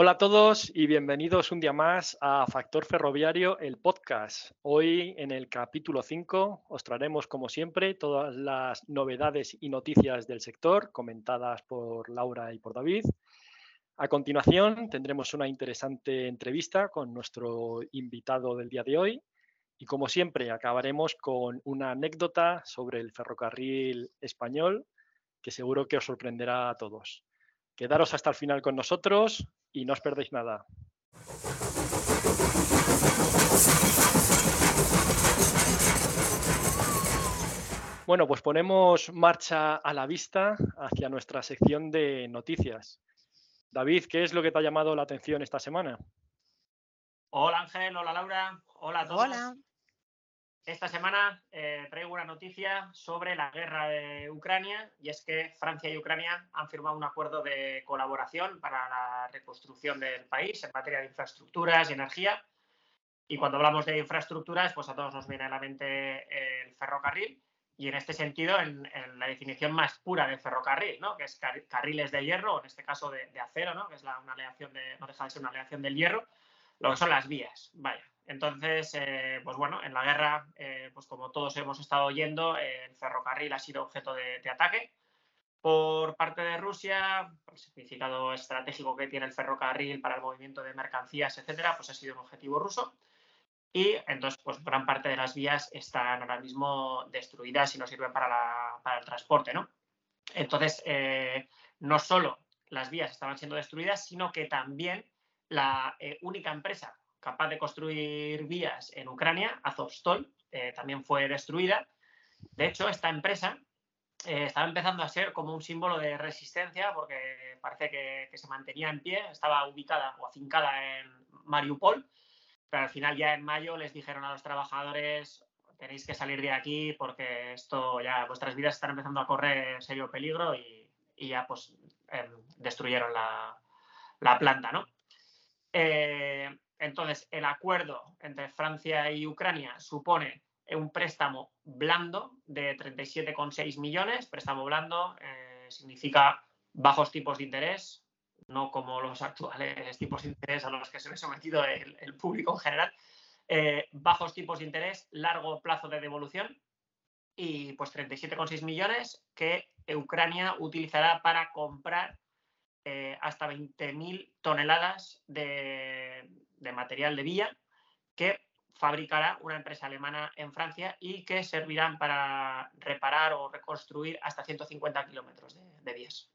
Hola a todos y bienvenidos un día más a Factor Ferroviario, el podcast. Hoy en el capítulo 5 os traeremos como siempre todas las novedades y noticias del sector comentadas por Laura y por David. A continuación tendremos una interesante entrevista con nuestro invitado del día de hoy y como siempre acabaremos con una anécdota sobre el ferrocarril español que seguro que os sorprenderá a todos. Quedaros hasta el final con nosotros y no os perdéis nada. Bueno, pues ponemos marcha a la vista hacia nuestra sección de noticias. David, ¿qué es lo que te ha llamado la atención esta semana? Hola Ángel, hola Laura, hola a todos. Hola. Esta semana eh, traigo una noticia sobre la guerra de Ucrania y es que Francia y Ucrania han firmado un acuerdo de colaboración para la reconstrucción del país en materia de infraestructuras y energía. Y cuando hablamos de infraestructuras, pues a todos nos viene a la mente el ferrocarril y en este sentido, en, la definición más pura de ferrocarril, ¿no? que es carriles de hierro, en este caso de, acero, ¿no? que es una aleación de, no deja de ser una aleación del hierro, lo que son las vías. Vaya, entonces, eh, pues bueno, en la guerra, eh, pues como todos hemos estado oyendo, el ferrocarril ha sido objeto de, ataque por parte de Rusia, el significado estratégico que tiene el ferrocarril para el movimiento de mercancías, etcétera, pues ha sido un objetivo ruso. Y entonces, pues gran parte de las vías están ahora mismo destruidas y no sirven para, el transporte, ¿no? Entonces, eh, no solo las vías estaban siendo destruidas, sino que también la única empresa capaz de construir vías en Ucrania, Azovstol, eh, también fue destruida. De hecho, esta empresa eh, estaba empezando a ser como un símbolo de resistencia porque parece que, se mantenía en pie, estaba ubicada o afincada en Mariupol, pero al final ya en mayo les dijeron a los trabajadores tenéis que salir de aquí porque esto ya vuestras vidas están empezando a correr serio peligro y, ya pues em, destruyeron la, la, planta, ¿no? Eh, entonces, el acuerdo entre Francia y Ucrania supone un préstamo blando de 37,6 millones. Préstamo blando eh, significa bajos tipos de interés, no como los actuales tipos de interés a los que se ve sometido el, público en general. Eh, bajos tipos de interés, largo plazo de devolución y pues 37,6 millones que Ucrania utilizará para comprar eh, hasta 20.000 toneladas de, de material de vía que fabricará una empresa alemana en Francia y que servirán para reparar o reconstruir hasta 150 kilómetros de, vías.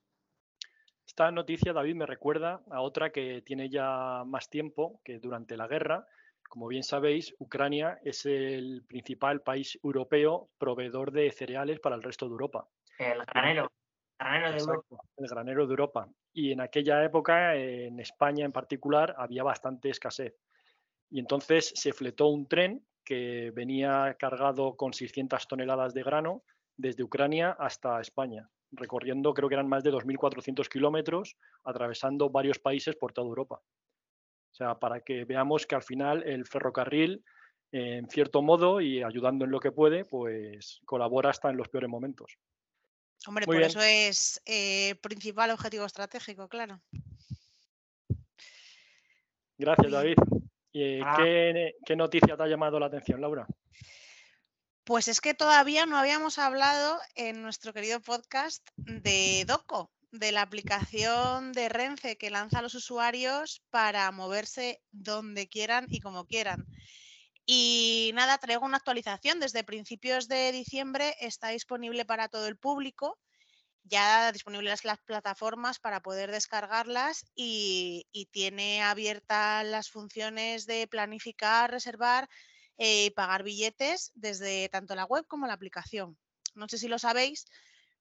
Esta noticia, David, me recuerda a otra que tiene ya más tiempo, que durante la guerra, como bien sabéis, Ucrania es el principal país europeo proveedor de cereales para el resto de Europa. El granero. El granero de Europa. Y en aquella época, en España en particular, había bastante escasez. Y entonces se fletó un tren que venía cargado con 600 toneladas de grano desde Ucrania hasta España, recorriendo creo que eran más de 2.400 kilómetros, atravesando varios países por toda Europa. O sea, para que veamos que al final el ferrocarril, en cierto modo y ayudando en lo que puede, pues colabora hasta en los peores momentos. Hombre, por eso es eh, principal objetivo estratégico, claro. Gracias, David. ¿Y ah. qué, qué noticia te ha llamado la atención, Laura? Pues es que todavía no habíamos hablado en nuestro querido podcast de Doco, de la aplicación de Renfe que lanza a los usuarios para moverse donde quieran y como quieran. Y nada, traigo una actualización. Desde principios de diciembre está disponible para todo el público, ya disponibles las plataformas para poder descargarlas y, tiene abiertas las funciones de planificar, reservar y eh, pagar billetes desde tanto la web como la aplicación. No sé si lo sabéis,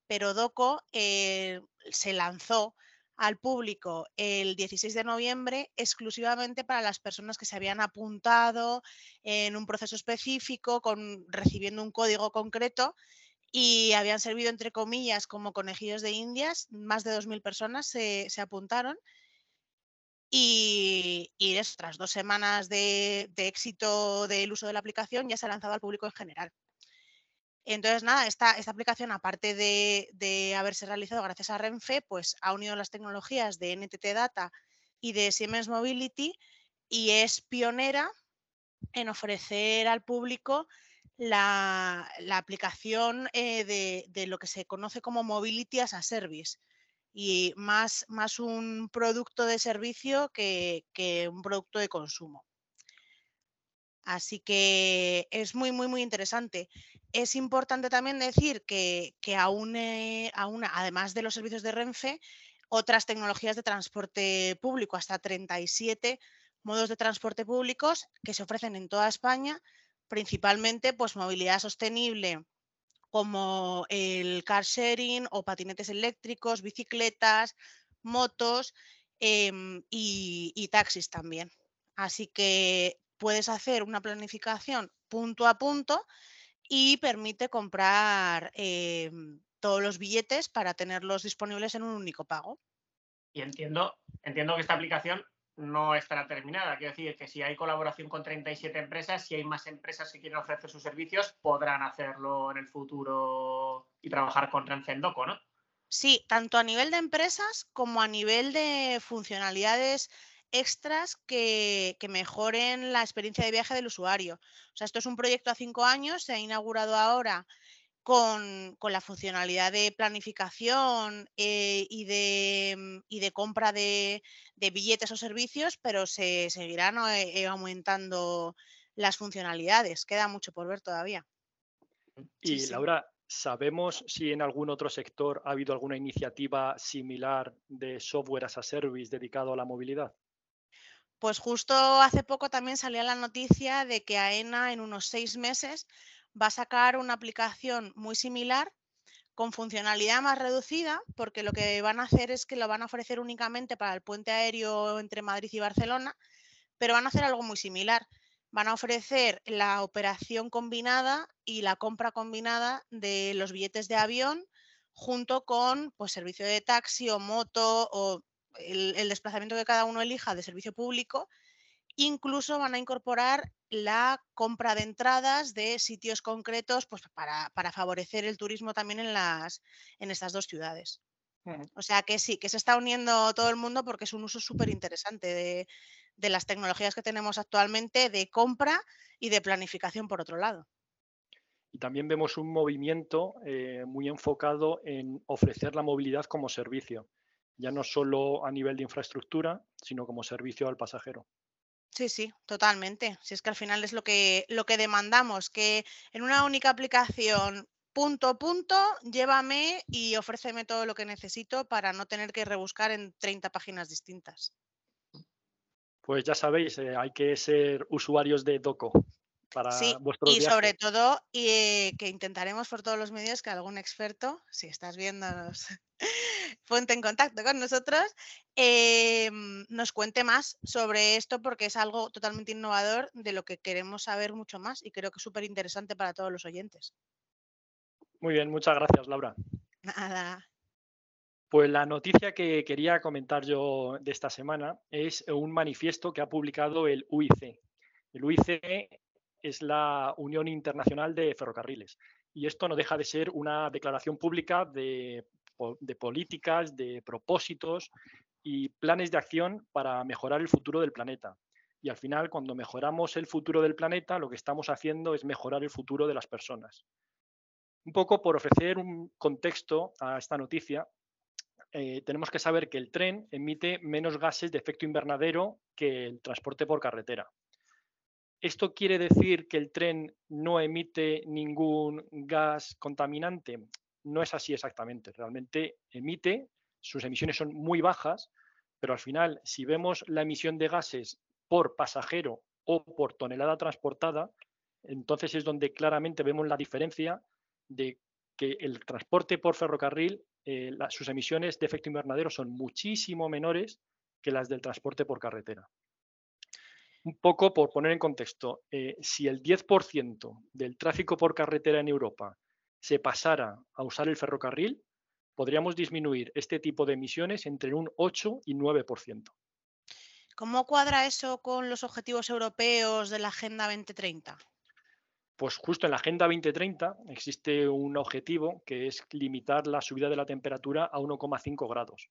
pero Doco eh, se lanzó al público el 16 de noviembre exclusivamente para las personas que se habían apuntado en un proceso específico, con, recibiendo un código concreto y habían servido, entre comillas, como conejillos de indias. Más de 2.000 personas se, apuntaron. Y, y tras dos semanas de, éxito del uso de la aplicación, ya se ha lanzado al público en general. Entonces, nada, esta, esta aplicación, aparte de, haberse realizado gracias a Renfe, pues ha unido las tecnologías de NTT Data y de Siemens Mobility y es pionera en ofrecer al público la, aplicación eh, de, lo que se conoce como Mobility as a Service y más, más un producto de servicio que, un producto de consumo. Así que es muy, muy, muy interesante. Es importante también decir que, que aún, aún, además de los servicios de Renfe, otras tecnologías de transporte público, hasta 37 modos de transporte públicos que se ofrecen en toda España, principalmente pues movilidad sostenible como el car sharing o patinetes eléctricos, bicicletas, motos em, y, taxis también. Así que puedes hacer una planificación punto a punto y permite comprar em, todos los billetes para tenerlos disponibles en un único pago. Y entiendo, entiendo que esta aplicación no estará terminada. Quiero decir que si hay colaboración con 37 empresas, si hay más empresas que quieren ofrecer sus servicios, podrán hacerlo en el futuro y trabajar con Renfe ¿no? Sí, tanto a nivel de empresas como a nivel de funcionalidades extras que, que, mejoren la experiencia de viaje del usuario. O sea, esto es un proyecto a cinco años, se ha inaugurado ahora con, la funcionalidad de planificación eh, y, de, mm, y, de, compra de, billetes o servicios, pero se seguirán eh, eh, aumentando las funcionalidades. Queda mucho por ver todavía. Y Laura, ¿sabemos si en algún otro sector ha habido alguna iniciativa similar de software as a service dedicado a la movilidad? Pues justo hace poco también salía la noticia de que AENA en unos seis meses va a sacar una aplicación muy similar con funcionalidad más reducida, porque lo que van a hacer es que lo van a ofrecer únicamente para el puente aéreo entre Madrid y Barcelona, pero van a hacer algo muy similar. Van a ofrecer la operación combinada y la compra combinada de los billetes de avión junto con pues, servicio de taxi o moto o el desplazamiento que cada uno elija de servicio público Incluso van a incorporar la compra de entradas de sitios concretos pues, para, favorecer el turismo también en, las, en estas dos ciudades. O sea que sí, que se está uniendo todo el mundo porque es un uso súper interesante de, las tecnologías que tenemos actualmente de compra y de planificación por otro lado. Y también vemos un movimiento eh, muy enfocado en ofrecer la movilidad como servicio, ya no solo a nivel de infraestructura, sino como servicio al pasajero. Sí, sí, totalmente. Si es que al final es lo que, lo que demandamos, que en una única aplicación, punto punto, llévame y ofréceme todo lo que necesito para no tener que rebuscar en 30 páginas distintas. Pues ya sabéis, eh, hay que ser usuarios de Doco para sí, Y sobre todo, y, eh, que intentaremos por todos los medios que algún experto, si estás viéndonos, ponte en contacto con nosotros, em, nos cuente más sobre esto porque es algo totalmente innovador de lo que queremos saber mucho más y creo que es súper interesante para todos los oyentes. Muy bien, muchas gracias, Laura. Nada. Pues la noticia que quería comentar yo de esta semana es un manifiesto que ha publicado el UIC. El UIC es la Unión Internacional de Ferrocarriles y esto no deja de ser una declaración pública de políticas, de propósitos y planes de acción para mejorar el futuro del planeta. Y al final, cuando mejoramos el futuro del planeta, lo que estamos haciendo es mejorar el futuro de las personas. Un poco por ofrecer un contexto a esta noticia, eh, tenemos que saber que el tren emite menos gases de efecto invernadero que el transporte por carretera. ¿Esto quiere decir que el tren no emite ningún gas contaminante? no es así exactamente. Realmente emite, sus emisiones son muy bajas, pero al final, si vemos la emisión de gases por pasajero o por tonelada transportada, entonces es donde claramente vemos la diferencia de que el transporte por ferrocarril, eh, sus emisiones de efecto invernadero son muchísimo menores que las del transporte por carretera. Un poco por poner en contexto, eh, si el 10% del tráfico por carretera en Europa se pasara a usar el ferrocarril, podríamos disminuir este tipo de emisiones entre un 8 y 9%. ¿Cómo cuadra eso con los objetivos europeos de la Agenda 2030? Pues justo en la Agenda 2030 existe un objetivo que es limitar la subida de la temperatura a 1,5 grados.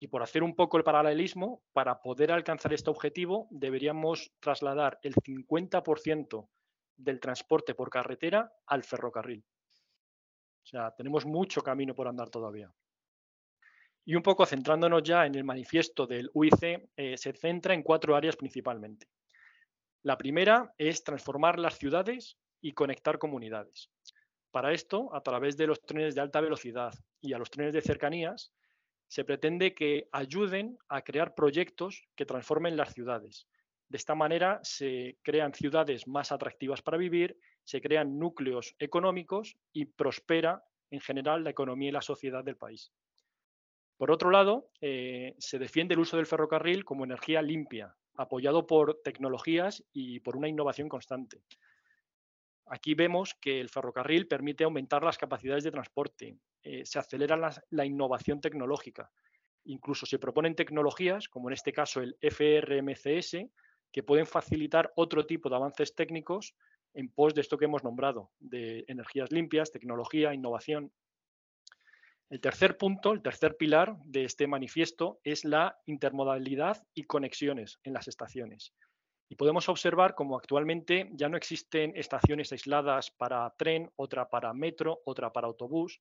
Y por hacer un poco el paralelismo, para poder alcanzar este objetivo deberíamos trasladar el 50% del transporte por carretera al ferrocarril. O sea, tenemos mucho camino por andar todavía. Y un poco centrándonos ya en el manifiesto del UIC, eh, se centra en cuatro áreas principalmente. La primera es transformar las ciudades y conectar comunidades. Para esto, a través de los trenes de alta velocidad y a los trenes de cercanías, se pretende que ayuden a crear proyectos que transformen las ciudades. De esta manera se crean ciudades más atractivas para vivir, se crean núcleos económicos y prospera en general la economía y la sociedad del país. Por otro lado, eh, se defiende el uso del ferrocarril como energía limpia, apoyado por tecnologías y por una innovación constante. Aquí vemos que el ferrocarril permite aumentar las capacidades de transporte, eh, se acelera la, innovación tecnológica, incluso se proponen tecnologías, como en este caso el FRMCS, que pueden facilitar otro tipo de avances técnicos en pos de esto que hemos nombrado, de energías limpias, tecnología, innovación. El tercer punto, el tercer pilar de este manifiesto es la intermodalidad y conexiones en las estaciones. Y podemos observar cómo actualmente ya no existen estaciones aisladas para tren, otra para metro, otra para autobús.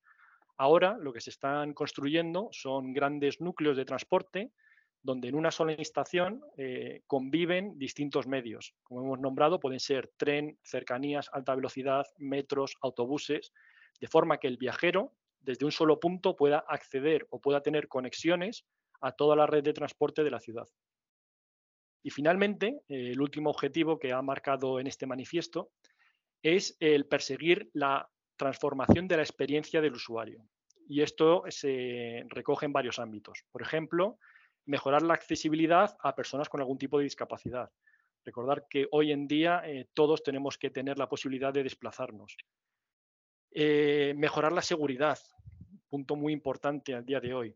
Ahora lo que se están construyendo son grandes núcleos de transporte donde en una sola estación eh, conviven distintos medios. Como hemos nombrado, pueden ser tren, cercanías, alta velocidad, metros, autobuses, de forma que el viajero desde un solo punto pueda acceder o pueda tener conexiones a toda la red de transporte de la ciudad. Y finalmente, el último objetivo que ha marcado en este manifiesto es el perseguir la transformación de la experiencia del usuario. Y esto se recoge en varios ámbitos. Por ejemplo, mejorar la accesibilidad a personas con algún tipo de discapacidad. Recordar que hoy en día eh, todos tenemos que tener la posibilidad de desplazarnos. Eh, mejorar la seguridad, punto muy importante al día de hoy.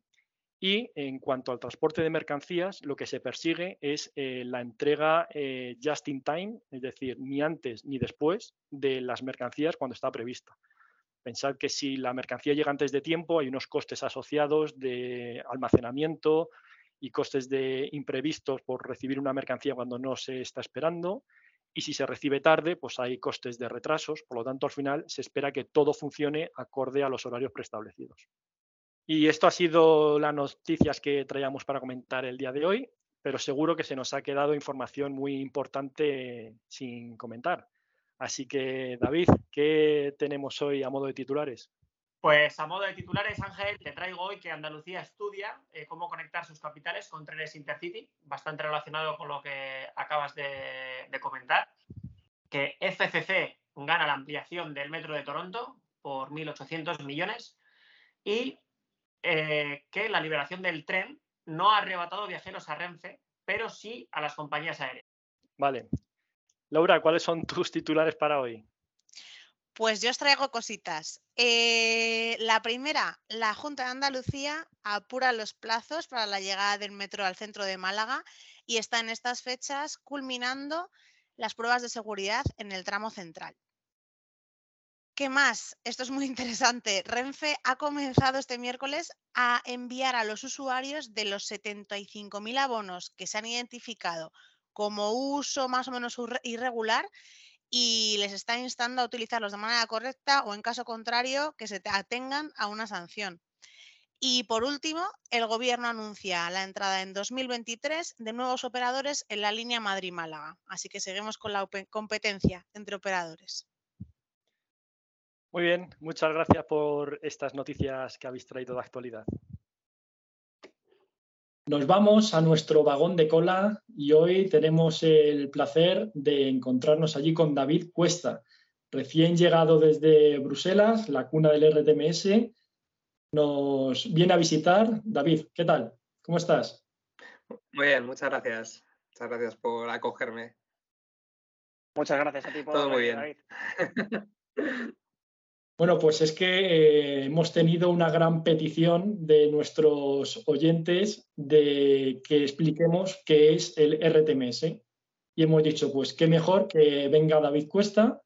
Y en cuanto al transporte de mercancías, lo que se persigue es eh, la entrega eh, just in time, es decir, ni antes ni después de las mercancías cuando está prevista. Pensar que si la mercancía llega antes de tiempo, hay unos costes asociados de almacenamiento y costes de imprevistos por recibir una mercancía cuando no se está esperando y si se recibe tarde, pues hay costes de retrasos, por lo tanto al final se espera que todo funcione acorde a los horarios preestablecidos. Y esto ha sido las noticias que traíamos para comentar el día de hoy, pero seguro que se nos ha quedado información muy importante sin comentar. Así que, David, ¿qué tenemos hoy a modo de titulares? Pues a modo de titulares, Ángel, te traigo hoy que Andalucía estudia eh, cómo conectar sus capitales con trenes Intercity, bastante relacionado con lo que acabas de, comentar. Que FCC gana la ampliación del metro de Toronto por 1.800 millones y eh, que la liberación del tren no ha arrebatado viajeros a Renfe, pero sí a las compañías aéreas. Vale. Laura, ¿cuáles son tus titulares para hoy? Pues yo os traigo cositas. Eh, la primera, la Junta de Andalucía apura los plazos para la llegada del metro al centro de Málaga y está en estas fechas culminando las pruebas de seguridad en el tramo central. ¿Qué más? Esto es muy interesante. Renfe ha comenzado este miércoles a enviar a los usuarios de los 75.000 abonos que se han identificado como uso más o menos irregular y les está instando a utilizarlos de manera correcta o en caso contrario que se atengan a una sanción. Y por último, el Gobierno anuncia la entrada en 2023 de nuevos operadores en la línea Madrid-Málaga. Así que seguimos con la competencia entre operadores. Muy bien, muchas gracias por estas noticias que habéis traído de actualidad. Nos vamos a nuestro vagón de cola y hoy tenemos el placer de encontrarnos allí con David Cuesta, recién llegado desde Bruselas, la cuna del RTMS. Nos viene a visitar. David, ¿qué tal? ¿Cómo estás? Muy bien, muchas gracias. Muchas gracias por acogerme. Muchas gracias a ti por Todo muy bien. David. Bueno, pues es que eh, hemos tenido una gran petición de nuestros oyentes de que expliquemos qué es el RTMS. Y hemos dicho, pues qué mejor que venga David Cuesta,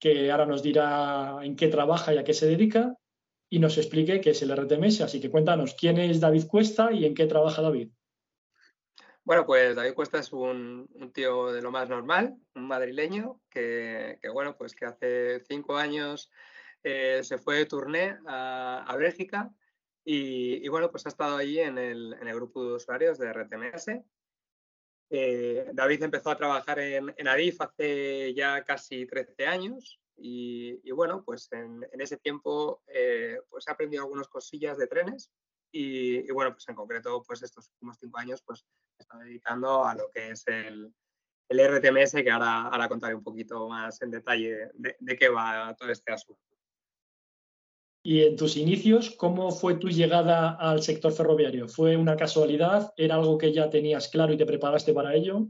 que ahora nos dirá en qué trabaja y a qué se dedica, y nos explique qué es el RTMS. Así que cuéntanos, ¿quién es David Cuesta y en qué trabaja David? Bueno, pues David Cuesta es un, tío de lo más normal, un madrileño que, bueno, pues que hace cinco años eh, se fue de turné a, Bélgica y, bueno, pues ha estado allí en el, grupo de usuarios de RTMS. Eh, David empezó a trabajar en, en, Adif hace ya casi 13 años y, bueno, pues en, ese tiempo eh, pues ha aprendido algunas cosillas de trenes y, bueno, pues en concreto, pues estos últimos cinco años, pues está dedicando a lo que es el, el RTMS, que ahora, ahora contaré un poquito más en detalle de, qué va todo este asunto. Y en tus inicios, ¿cómo fue tu llegada al sector ferroviario? ¿Fue una casualidad? ¿Era algo que ya tenías claro y te preparaste para ello?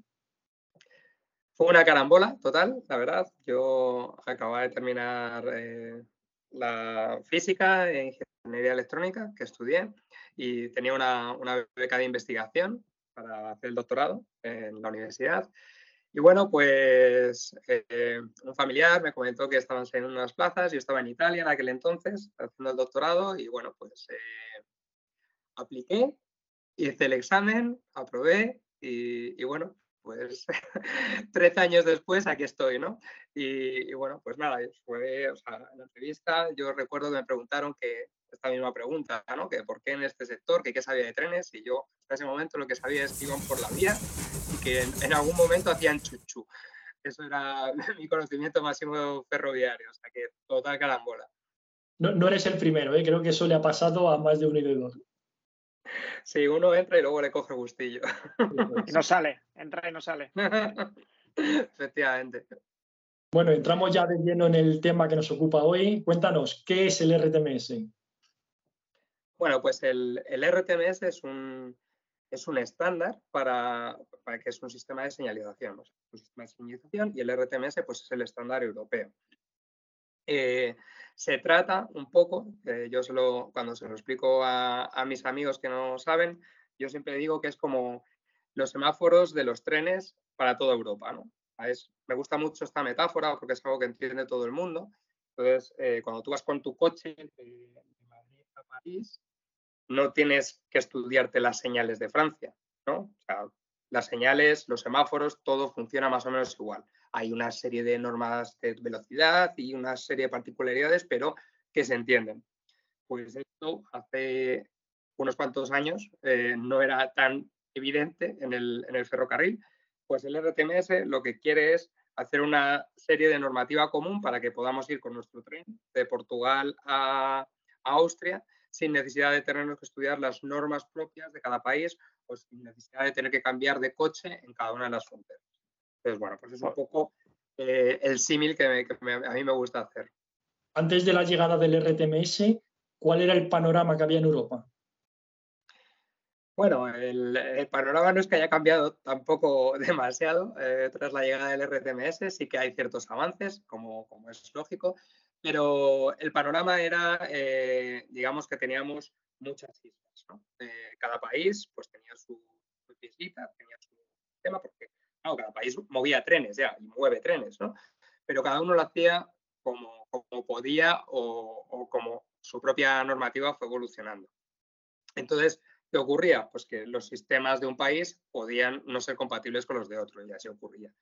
Fue una carambola total, la verdad. Yo acababa de terminar eh, la física e ingeniería electrónica que estudié y tenía una, beca de investigación para hacer el doctorado en la universidad. Y bueno, pues eh, un familiar me comentó que estaban saliendo unas plazas, yo estaba en Italia en aquel entonces haciendo el doctorado y bueno, pues eh, apliqué, hice el examen, aprobé y, y bueno, pues 13 años después aquí estoy, ¿no? Y, bueno, pues nada, fue, o en la entrevista yo recuerdo que me preguntaron que esta misma pregunta, ¿no? Que por qué en este sector, que qué sabía de trenes, y yo hasta ese momento lo que sabía es que iban por la vía y que en, algún momento hacían chuchu. Eso era mi conocimiento máximo ferroviario, o sea que total carambola. No, no eres el primero, ¿eh? creo que eso le ha pasado a más de uno y de dos. Sí, uno entra y luego le coge gustillo. Y no sale, entra y no sale. Efectivamente. Bueno, entramos ya de lleno en el tema que nos ocupa hoy. Cuéntanos, ¿qué es el RTMS? Bueno, pues el, RTMS es un, es un estándar para, para, que es un sistema de señalización. un sistema de señalización y el RTMS pues, es el estándar europeo. Eh, se trata un poco, yo cuando se lo explico a, mis amigos que no saben, yo siempre digo que es como los semáforos de los trenes para toda Europa. ¿no? me gusta mucho esta metáfora porque es algo que entiende todo el mundo. Entonces, eh, cuando tú vas con tu coche de, Madrid a París, no tienes que estudiarte las señales de Francia. ¿no? las señales, los semáforos, todo funciona más o menos igual hay una serie de normas de velocidad y una serie de particularidades, pero que se entienden. Pues esto hace unos cuantos años eh, no era tan evidente en el, ferrocarril, pues el RTMS lo que quiere es hacer una serie de normativa común para que podamos ir con nuestro tren de Portugal a, Austria sin necesidad de tener que estudiar las normas propias de cada país o sin necesidad de tener que cambiar de coche en cada una de las fronteras. Entonces, bueno, pues es un poco eh, el símil que, a mí me gusta hacer. Antes de la llegada del RTMS, ¿cuál era el panorama que había en Europa? Bueno, el, panorama no es que haya cambiado tampoco demasiado eh, tras la llegada del RTMS, sí que hay ciertos avances, como, como es lógico, pero el panorama era, eh, digamos que teníamos muchas islas. ¿no? cada país pues tenía su, su islita, tenía su tema, porque cada país movía trenes ya y mueve trenes, ¿no? Pero cada uno lo hacía como, podía o, como su propia normativa fue evolucionando. Entonces, ¿qué ocurría? Pues que los sistemas de un país podían no ser compatibles con los de otro y así ocurría.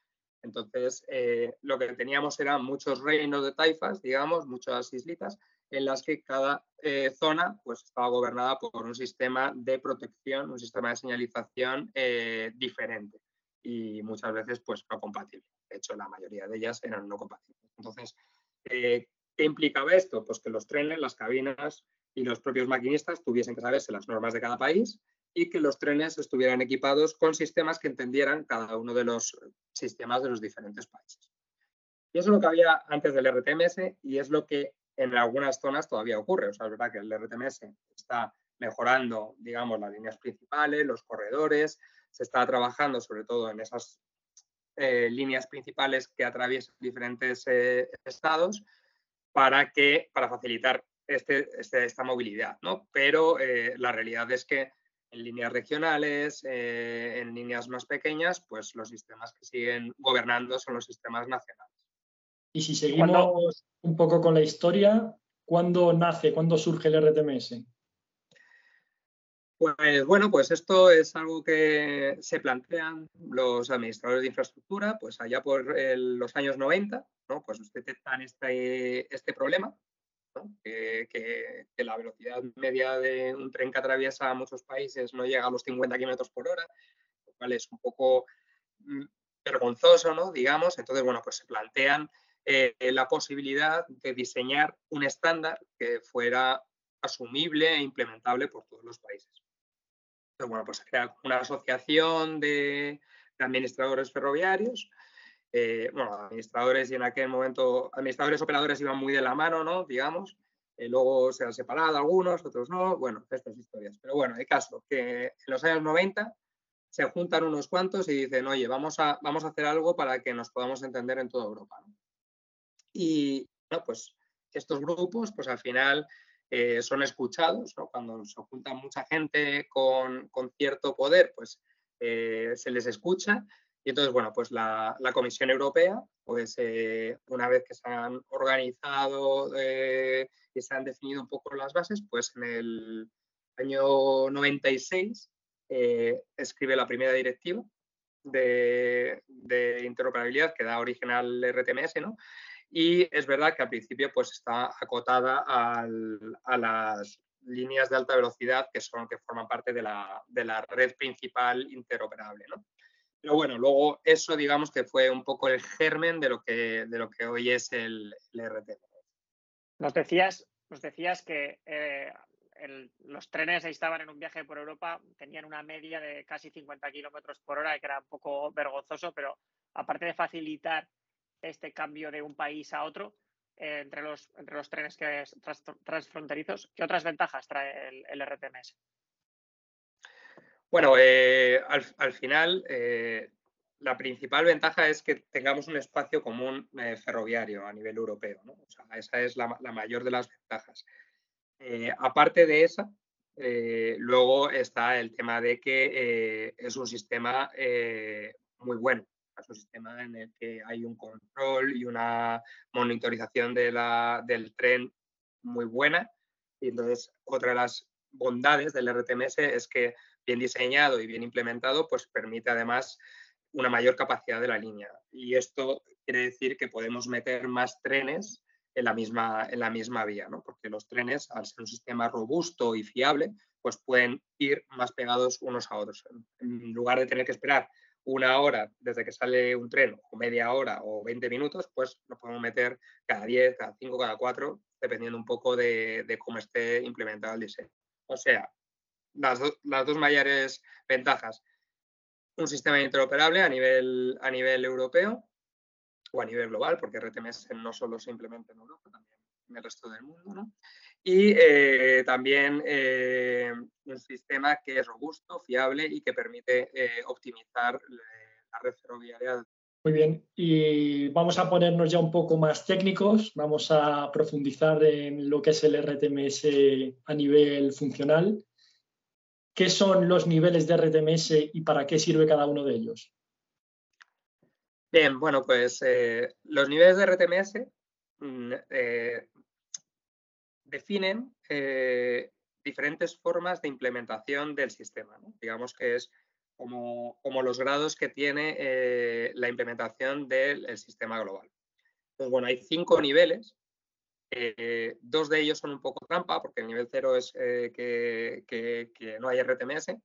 Entonces, eh, lo que teníamos eran muchos reinos de taifas, digamos, muchas islitas, en las que cada eh, zona pues, estaba gobernada por un sistema de protección, un sistema de señalización eh, diferente y muchas veces pues no compatible. De hecho, la mayoría de ellas eran no compatibles. Entonces, ¿qué implicaba esto? Pues que los trenes, las cabinas y los propios maquinistas tuviesen que saberse las normas de cada país y que los trenes estuvieran equipados con sistemas que entendieran cada uno de los sistemas de los diferentes países. Y eso es lo que había antes del RTMS y es lo que en algunas zonas todavía ocurre. O sea, es verdad que el RTMS está mejorando, digamos, las líneas principales, los corredores, se está trabajando sobre todo en esas eh, líneas principales que atraviesan diferentes eh, estados para, que, para facilitar este, este esta movilidad. ¿no? Pero eh, la realidad es que en líneas regionales, en líneas más pequeñas, pues los sistemas que siguen gobernando son los sistemas nacionales. Y si seguimos un poco con la historia, ¿Cuándo nace, cuándo surge el RTMS? Pues bueno, pues esto es algo que se plantean los administradores de infraestructura, pues allá por los años 90, ¿no? Pues detectan este, este problema, que, la velocidad media de un tren que atraviesa muchos países no llega a los 50 kilómetros por hora, lo cual es un poco mm, vergonzoso, ¿no? Digamos, entonces, bueno, pues se plantean eh, la posibilidad de diseñar un estándar que fuera asumible e implementable por todos los países bueno, pues se crea una asociación de, administradores ferroviarios. Eh, bueno, administradores y en aquel momento, administradores operadores iban muy de la mano, ¿no? Digamos. Eh, luego se han separado algunos, otros no. Bueno, estas historias. Pero bueno, el caso que en los años 90 se juntan unos cuantos y dicen, oye, vamos a, vamos a hacer algo para que nos podamos entender en toda Europa. Y bueno, pues estos grupos, pues al final eh, son escuchados, cuando se junta mucha gente con, cierto poder, pues se les escucha. Y entonces, bueno, pues la, Comisión Europea, pues eh, una vez que se han organizado y se han definido un poco las bases, pues en el año 96 escribe la primera directiva de, de, interoperabilidad que da origen al RTMS, ¿no? y es verdad que al principio pues está acotada a las líneas de alta velocidad que son que forman parte de la, red principal interoperable. Pero bueno, luego eso digamos que fue un poco el germen de lo que, de lo que hoy es el, el. Nos decías, nos decías que eh, los trenes estaban en un viaje por Europa, tenían una media de casi 50 kilómetros por hora, que era un poco vergonzoso, pero aparte de facilitar este cambio de un país a otro eh, entre, los, entre los trenes que transfronterizos. ¿Qué otras ventajas trae el, RTMS? Bueno, eh, al, final eh, la principal ventaja es que tengamos un espacio común ferroviario a nivel europeo. esa es la, mayor de las ventajas. aparte de esa, luego está el tema de que es un sistema muy bueno es un sistema en el que hay un control y una monitorización de la, del tren muy buena. Y entonces, otra de las bondades del RTMS es que bien diseñado y bien implementado, pues permite además una mayor capacidad de la línea. Y esto quiere decir que podemos meter más trenes en la misma, en la misma vía, ¿no? porque los trenes, al ser un sistema robusto y fiable, pues pueden ir más pegados unos a otros. En lugar de tener que esperar una hora desde que sale un tren, o media hora o 20 minutos, pues lo podemos meter cada 10, cada 5, cada 4, dependiendo un poco de, cómo esté implementado el diseño. O sea, las, dos mayores ventajas. Un sistema interoperable a nivel, a nivel europeo o a nivel global, porque RTMS no solo se implementa en Europa, también en el resto del mundo, ¿no? y eh, también eh, un sistema que es robusto, fiable y que permite eh, optimizar la red ferroviaria. Muy bien, y vamos a ponernos ya un poco más técnicos, vamos a profundizar en lo que es el RTMS a nivel funcional. ¿Qué son los niveles de RTMS y para qué sirve cada uno de ellos? Bien, bueno, pues los niveles de RTMS mm, definen eh, diferentes formas de implementación del sistema. Digamos que es como, los grados que tiene eh, la implementación del sistema global. Entonces, bueno, hay cinco niveles. Eh, dos de ellos son un poco trampa, porque el nivel cero es que, que, no hay RTMS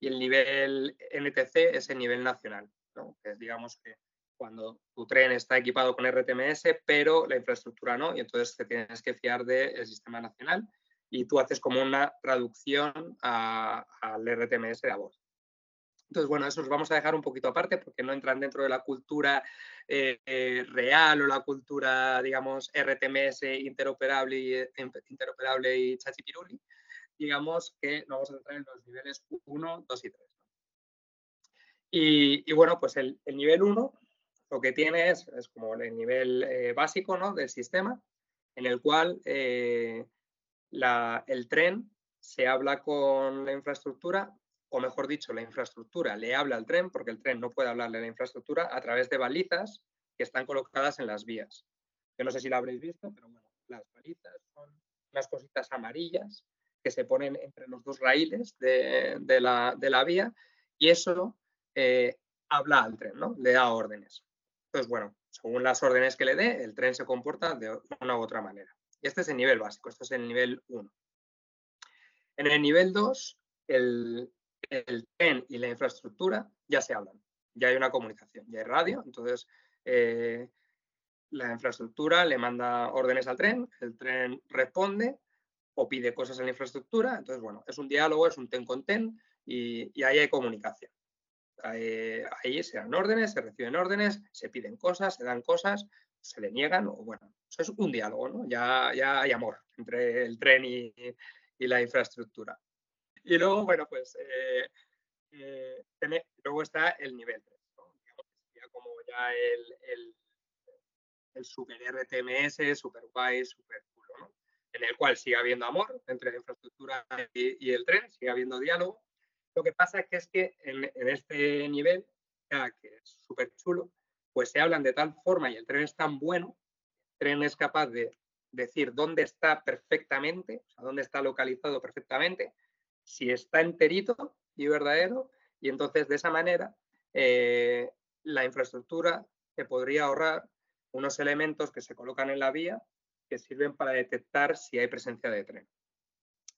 y el nivel NTC es el nivel nacional, ¿no? que digamos que cuando tu tren está equipado con RTMS, pero la infraestructura no, y entonces te tienes que fiar del sistema nacional y tú haces como una traducción al RTMS de a bordo. Entonces, bueno, eso los vamos a dejar un poquito aparte porque no entran dentro de la cultura eh, eh, real o la cultura, digamos, RTMS interoperable y, interoperable y chachipiruli. Digamos que no vamos a entrar en los niveles 1, 2 y 3. Y, bueno, pues el, el nivel 1 lo que tiene es, como el nivel eh, básico ¿no? del sistema, en el cual eh, el tren se habla con la infraestructura, o mejor dicho, la infraestructura le habla al tren, porque el tren no puede hablarle a la infraestructura, a través de balizas que están colocadas en las vías. Yo no sé si lo habréis visto, pero bueno, las balizas son unas cositas amarillas que se ponen entre los dos raíles de, la, vía y eso eh, habla al tren, ¿no? Le da órdenes. Entonces, bueno, según las órdenes que le dé, el tren se comporta de una u otra manera. Y este es el nivel básico, este es el nivel 1. En el nivel 2, el, tren y la infraestructura ya se hablan, ya hay una comunicación, ya hay radio, entonces eh, la infraestructura le manda órdenes al tren, el tren responde o pide cosas en la infraestructura, entonces bueno, es un diálogo, es un ten con ten y ahí hay comunicación. Ahí, se dan órdenes, se reciben órdenes, se piden cosas, se dan cosas, se le niegan, o bueno, eso es un diálogo, ¿no? Ya, ya hay amor entre el tren y, la infraestructura. Y luego, bueno, pues eh, eh, luego está el nivel 3, sería como ya el, el, super RTMS, super guay, super culo, ¿no? En el cual sigue habiendo amor entre la infraestructura y el tren, sigue habiendo diálogo, lo que pasa es que, es que en, este nivel, que es súper chulo, pues se hablan de tal forma y el tren es tan bueno, el tren es capaz de decir dónde está perfectamente, o sea, dónde está localizado perfectamente, si está enterito y verdadero, y entonces de esa manera eh, la infraestructura se podría ahorrar unos elementos que se colocan en la vía que sirven para detectar si hay presencia de tren.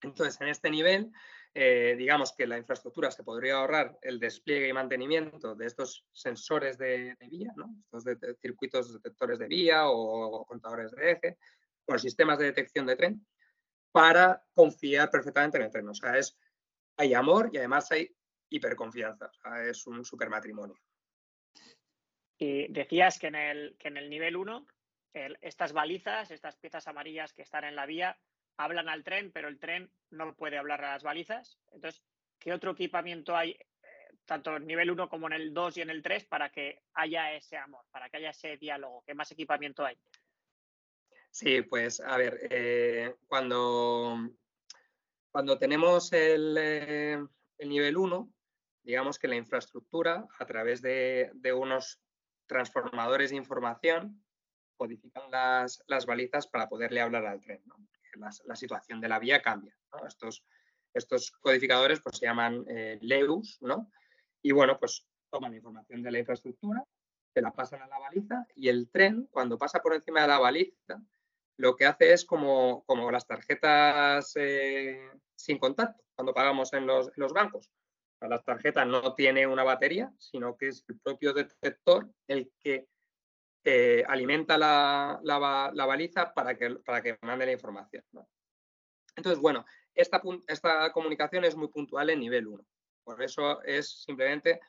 Entonces, en este nivel, eh, digamos que la infraestructura se podría ahorrar el despliegue y mantenimiento de estos sensores de, vía, estos circuitos detectores de vía o, contadores de eje, o sistemas de detección de tren, para confiar perfectamente en el tren. O sea, es, hay amor y además hay hiperconfianza. O sea, es un super matrimonio. Y decías que en el, que en el nivel 1, estas balizas, estas piezas amarillas que están en la vía, hablan al tren, pero el tren no puede hablar a las balizas. Entonces, ¿qué otro equipamiento hay, eh, tanto en nivel 1 como en el 2 y en el 3, para que haya ese amor, para que haya ese diálogo? ¿Qué más equipamiento hay? Sí, pues a ver, eh, cuando, cuando tenemos el, eh, nivel 1, digamos que la infraestructura, a través de, unos transformadores de información, codifican las, las, balizas para poderle hablar al tren. ¿no? la, situación de la vía cambia. Estos, estos codificadores pues, se llaman eh, LEUS, ¿no? Y bueno, pues toman información de la infraestructura, se la pasan a la baliza y el tren, cuando pasa por encima de la baliza, lo que hace es como, como las tarjetas eh, sin contacto, cuando pagamos en los, bancos. La tarjeta no tiene una batería, sino que es el propio detector el que alimenta la, baliza para que, para que mande la información. Entonces, bueno, esta, esta comunicación es muy puntual en nivel 1. Por eso es simplemente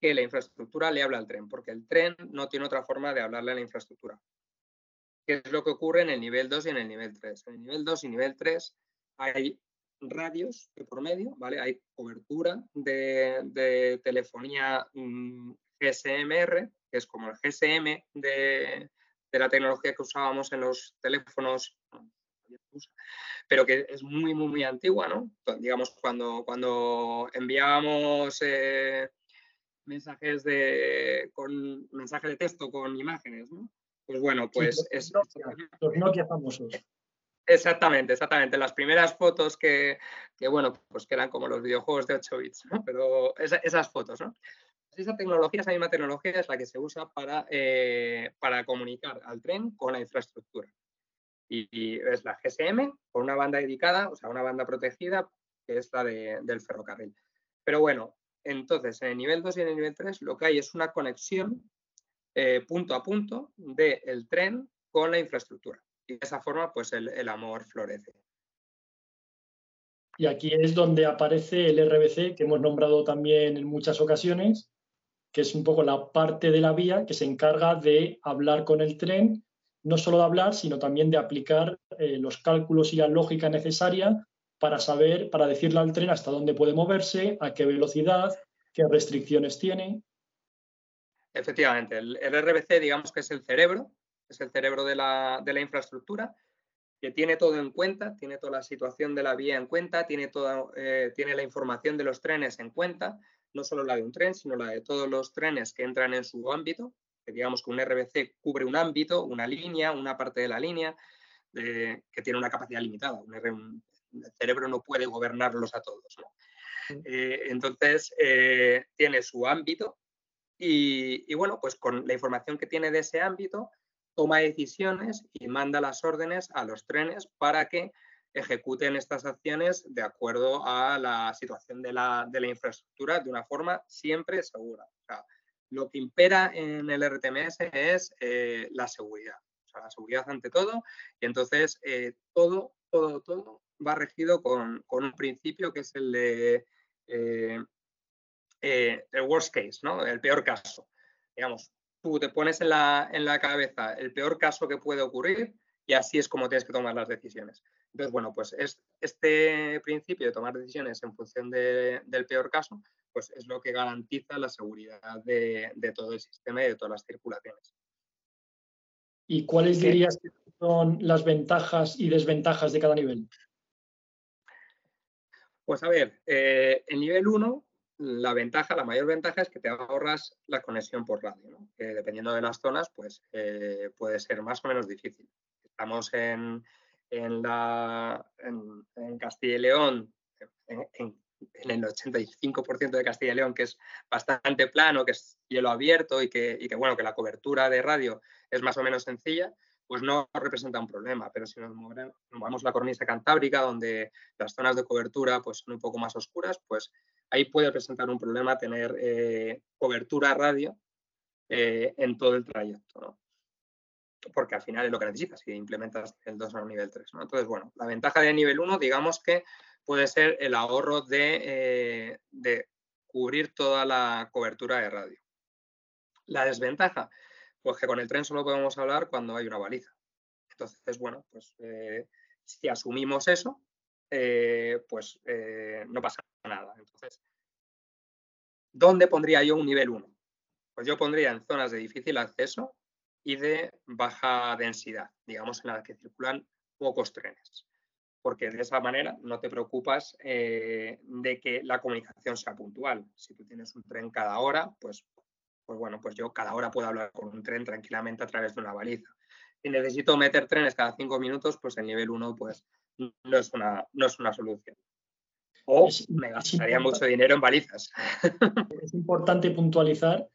que la infraestructura le habla al tren, porque el tren no tiene otra forma de hablarle a la infraestructura. ¿Qué es lo que ocurre en el nivel 2 y en el nivel 3? En el nivel 2 y nivel 3 hay radios de por medio, ¿vale? Hay cobertura de, telefonía mm, GSMR, que es como el GSM de, la tecnología que usábamos en los teléfonos, pero que es muy, muy, muy antigua, ¿no? Digamos, cuando, cuando enviábamos eh, mensajes de, con mensaje de texto con imágenes, ¿no? Pues bueno, pues es... Los Nokia famosos. Exactamente, exactamente. Las primeras fotos que, bueno, pues que eran como los videojuegos de 8 bits, ¿no? Pero esas fotos, ¿no? esa tecnología, esa misma tecnología es la que se usa para, eh, para comunicar al tren con la infraestructura. Y, es la GSM con una banda dedicada, o sea, una banda protegida, que es la del ferrocarril. Pero bueno, entonces en el nivel 2 y en el nivel 3 lo que hay es una conexión eh, punto a punto del tren con la infraestructura. Y de esa forma, pues el, amor florece. Y aquí es donde aparece el RBC, que hemos nombrado también en muchas ocasiones, que es un poco la parte de la vía que se encarga de hablar con el tren, no solo de hablar, sino también de aplicar eh, los cálculos y la lógica necesaria para saber, para decirle al tren hasta dónde puede moverse, a qué velocidad, qué restricciones tiene. Efectivamente, el, RBC digamos que es el cerebro, es el cerebro de la, infraestructura, que tiene todo en cuenta, tiene toda la situación de la vía en cuenta, tiene, toda, eh, tiene la información de los trenes en cuenta, no solo la de un tren, sino la de todos los trenes que entran en su ámbito, que digamos que un RBC cubre un ámbito, una línea, una parte de la línea. que tiene una capacidad limitada. el cerebro no puede gobernarlos a todos. Eh, entonces, eh, tiene su ámbito y, bueno, pues con la información que tiene de ese ámbito, toma decisiones y manda las órdenes a los trenes para que ejecuten estas acciones de acuerdo a la situación de la, infraestructura de una forma siempre segura. lo que impera en el RTMS es eh, la seguridad, la seguridad ante todo, y entonces todo, todo, todo va regido con, un principio que es el de eh, eh, el worst case, ¿no? El peor caso. Digamos, tú te pones en la, en la cabeza el peor caso que puede ocurrir y así es como tienes que tomar las decisiones. Entonces, bueno, pues es, este principio de tomar decisiones en función del peor caso, pues es lo que garantiza la seguridad de, todo el sistema y de todas las circulaciones. ¿Y cuáles dirías que son las ventajas y desventajas de cada nivel? Pues a ver, eh, el nivel 1, la ventaja, la mayor ventaja es que te ahorras la conexión por radio, que dependiendo de las zonas, pues eh, puede ser más o menos difícil. Estamos en, la, en, Castilla y León, en, el 85% de Castilla y León, que es bastante plano, que es hielo abierto y que, y que, bueno, que la cobertura de radio es más o menos sencilla, pues no representa un problema, pero si nos movemos la cornisa cantábrica, donde las zonas de cobertura pues, son un poco más oscuras, pues ahí puede presentar un problema tener eh, cobertura radio eh, en todo el trayecto, Porque al final es lo que necesitas si implementas el 2 a nivel 3, Entonces, bueno, la ventaja de nivel 1, digamos que puede ser el ahorro eh, de cubrir toda la cobertura de radio. La desventaja, pues que con el tren solo podemos hablar cuando hay una baliza. Entonces, bueno, pues eh, si asumimos eso, eh, pues eh, no pasa nada. Entonces, ¿dónde pondría yo un nivel 1? Pues yo pondría en zonas de difícil acceso y de baja densidad, digamos, en las que circulan pocos trenes. Porque de esa manera no te preocupas de que la comunicación sea puntual. Si tú tienes un tren cada hora, pues pues bueno, pues yo cada hora puedo hablar con un tren tranquilamente a través de una baliza. Si necesito meter trenes cada cinco minutos, pues el nivel 1 pues, no, es una, no es una solución. O me gastaría mucho dinero en balizas. Es importante puntualizar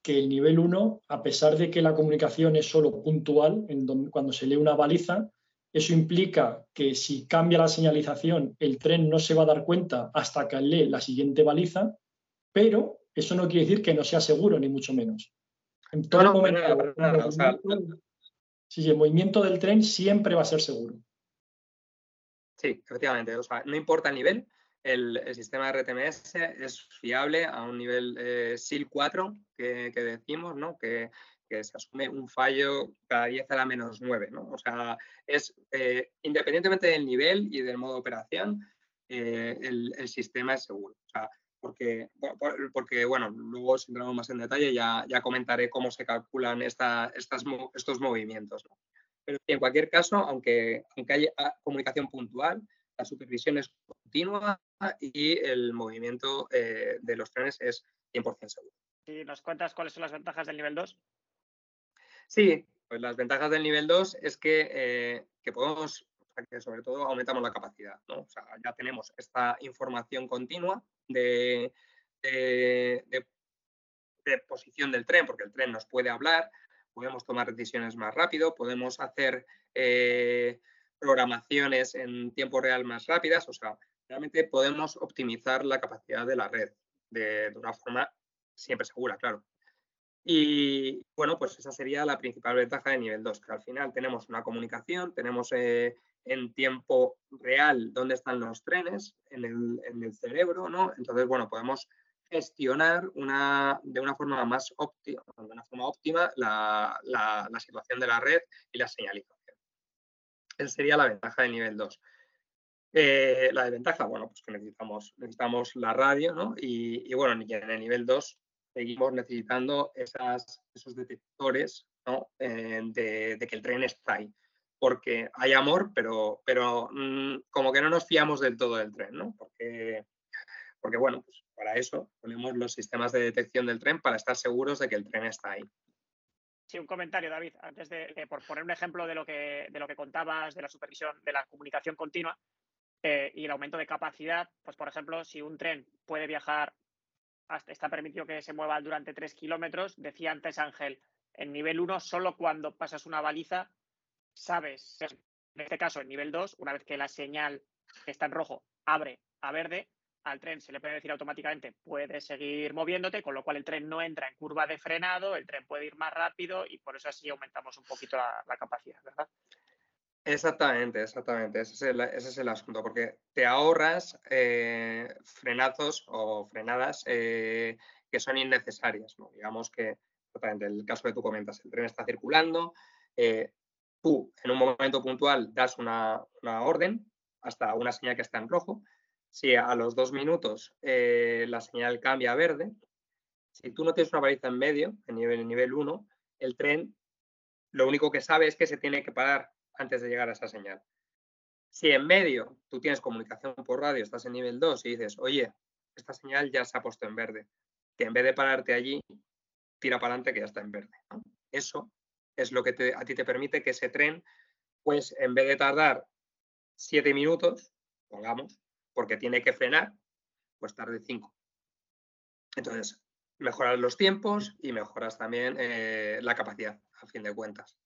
que el nivel 1, a pesar de que la comunicación es solo puntual, en cuando se lee una baliza, eso implica que si cambia la señalización, el tren no se va a dar cuenta hasta que lee la siguiente baliza, pero eso no quiere decir que no sea seguro, ni mucho menos. En todo momento, el movimiento del tren siempre va a ser seguro. Sí, efectivamente. no importa el nivel, el, sistema de RTMS es fiable a un nivel eh, SIL 4 que, decimos, ¿no? Que, se asume un fallo cada 10 a la menos 9. ¿no? O sea, es eh, independientemente del nivel y del modo de operación, eh, el, el, sistema es seguro. O sea, porque, porque bueno, luego si entramos más en detalle ya, ya comentaré cómo se calculan esta, estas, estos movimientos. Pero en cualquier caso, aunque, aunque haya comunicación puntual, la supervisión es continua y el movimiento eh, de los trenes es 100% seguro. ¿Y nos cuentas cuáles son las ventajas del nivel 2? Sí, pues las ventajas del nivel 2 es que, eh, que podemos, que sobre todo aumentamos la capacidad. ¿no? O sea, ya tenemos esta información continua de, posición del tren, porque el tren nos puede hablar, podemos tomar decisiones más rápido, podemos hacer eh, programaciones en tiempo real más rápidas, o sea, realmente podemos optimizar la capacidad de la red de, una forma siempre segura, claro. Y bueno, pues esa sería la principal ventaja de nivel 2, que al final tenemos una comunicación, tenemos eh, en tiempo real dónde están los trenes en el, cerebro, ¿no? Entonces, bueno, podemos gestionar una, de una forma más óptima, de una forma óptima la, situación de la red y la señalización. Esa sería la ventaja de nivel 2. Eh, la desventaja, bueno, pues que necesitamos, necesitamos la radio, ¿no? Y, bueno, en el nivel 2 seguimos necesitando esas, esos detectores ¿no? Eh, de, de, que el tren está ahí porque hay amor, pero, pero mm, como que no nos fiamos del todo del tren, ¿no? Porque, porque bueno, pues para eso ponemos los sistemas de detección del tren para estar seguros de que el tren está ahí. Sí, un comentario, David, antes de, por poner un ejemplo de lo que de lo que contabas de la supervisión de la comunicación continua eh, y el aumento de capacidad, pues por ejemplo, si un tren puede viajar hasta está permitido que se mueva durante tres kilómetros, decía antes Ángel, en nivel 1 solo cuando pasas una baliza sabes, en este caso en nivel 2, una vez que la señal que está en rojo abre a verde, al tren se le puede decir automáticamente puedes seguir moviéndote, con lo cual el tren no entra en curva de frenado, el tren puede ir más rápido y por eso así aumentamos un poquito la, capacidad, ¿verdad? Exactamente, exactamente. Ese es el, asunto, porque te ahorras eh, frenazos o frenadas eh, que son innecesarias. Digamos que, exactamente, el caso que tú comentas, el tren está circulando, eh, tú en un momento puntual das una, orden hasta una señal que está en rojo si a los dos minutos eh, la señal cambia a verde, si tú no tienes una baliza en medio, en nivel, nivel 1, el tren lo único que sabe es que se tiene que parar antes de llegar a esa señal. Si en medio tú tienes comunicación por radio, estás en nivel 2 y dices, oye, esta señal ya se ha puesto en verde, que en vez de pararte allí, tira para adelante que ya está en verde. Eso es lo que a ti te permite que ese tren, pues en vez de tardar siete minutos, pongamos, porque tiene que frenar, pues tarde 5. Entonces, mejoras los tiempos y mejoras también eh, la capacidad, a fin de cuentas.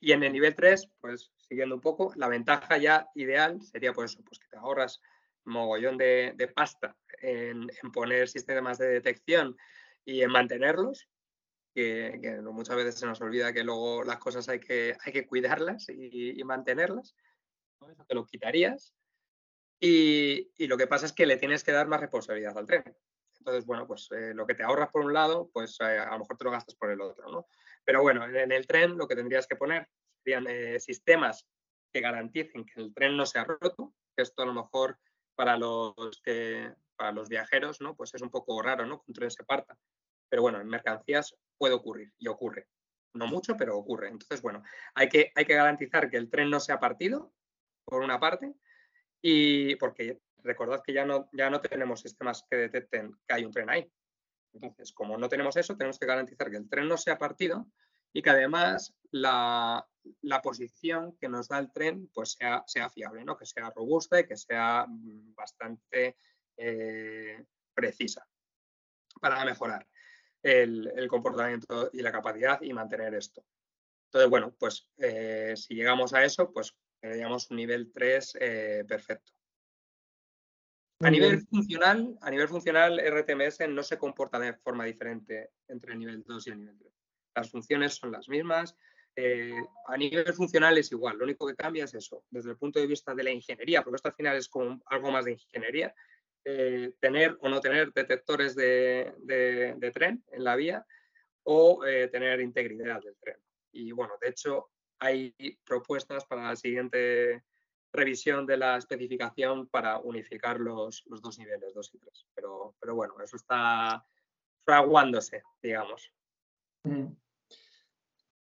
Y en el nivel 3, pues siguiendo un poco, la ventaja ya ideal sería pues, pues que te ahorras mogollón de, pasta en, poner sistemas de detección y en mantenerlos, que, muchas veces se nos olvida que luego las cosas hay que, hay que cuidarlas y, mantenerlas. Eso te lo quitarías y, lo que pasa es que le tienes que dar más responsabilidad al tren. Entonces, bueno, pues eh, lo que te ahorras por un lado, pues eh, a lo mejor te lo gastas por el otro, ¿no? Pero bueno, en, el tren lo que tendrías que poner serían eh, sistemas que garanticen que el tren no sea roto, esto a lo mejor para los para los viajeros, ¿no? Pues es un poco raro, ¿no? Que un tren se parta. Pero bueno, en mercancías puede ocurrir y ocurre. No mucho, pero ocurre. Entonces, bueno, hay que, hay que garantizar que el tren no sea partido, por una parte, y porque recordad que ya no, ya no tenemos sistemas que detecten que hay un tren ahí. Entonces, como no tenemos eso, tenemos que garantizar que el tren no sea partido y que además la, posición que nos da el tren pues sea, sea fiable, ¿no? que sea robusta y que sea mm, bastante eh, precisa para mejorar el, comportamiento y la capacidad y mantener esto. Entonces, bueno, pues eh, si llegamos a eso, pues digamos, un nivel 3 eh, perfecto. A nivel funcional, a nivel funcional, RTMS no se comporta de forma diferente entre el nivel 2 y el nivel 3. Las funciones son las mismas. Eh, a nivel funcional es igual, lo único que cambia es eso, desde el punto de vista de la ingeniería, porque esto al final es como algo más de ingeniería, eh, tener o no tener detectores de, tren en la vía o tener integridad del tren. Y bueno, de hecho, hay propuestas para la siguiente revisión de la especificación para unificar los, dos niveles, 2 y 3. Pero, pero bueno, eso está fraguándose, digamos. Mm.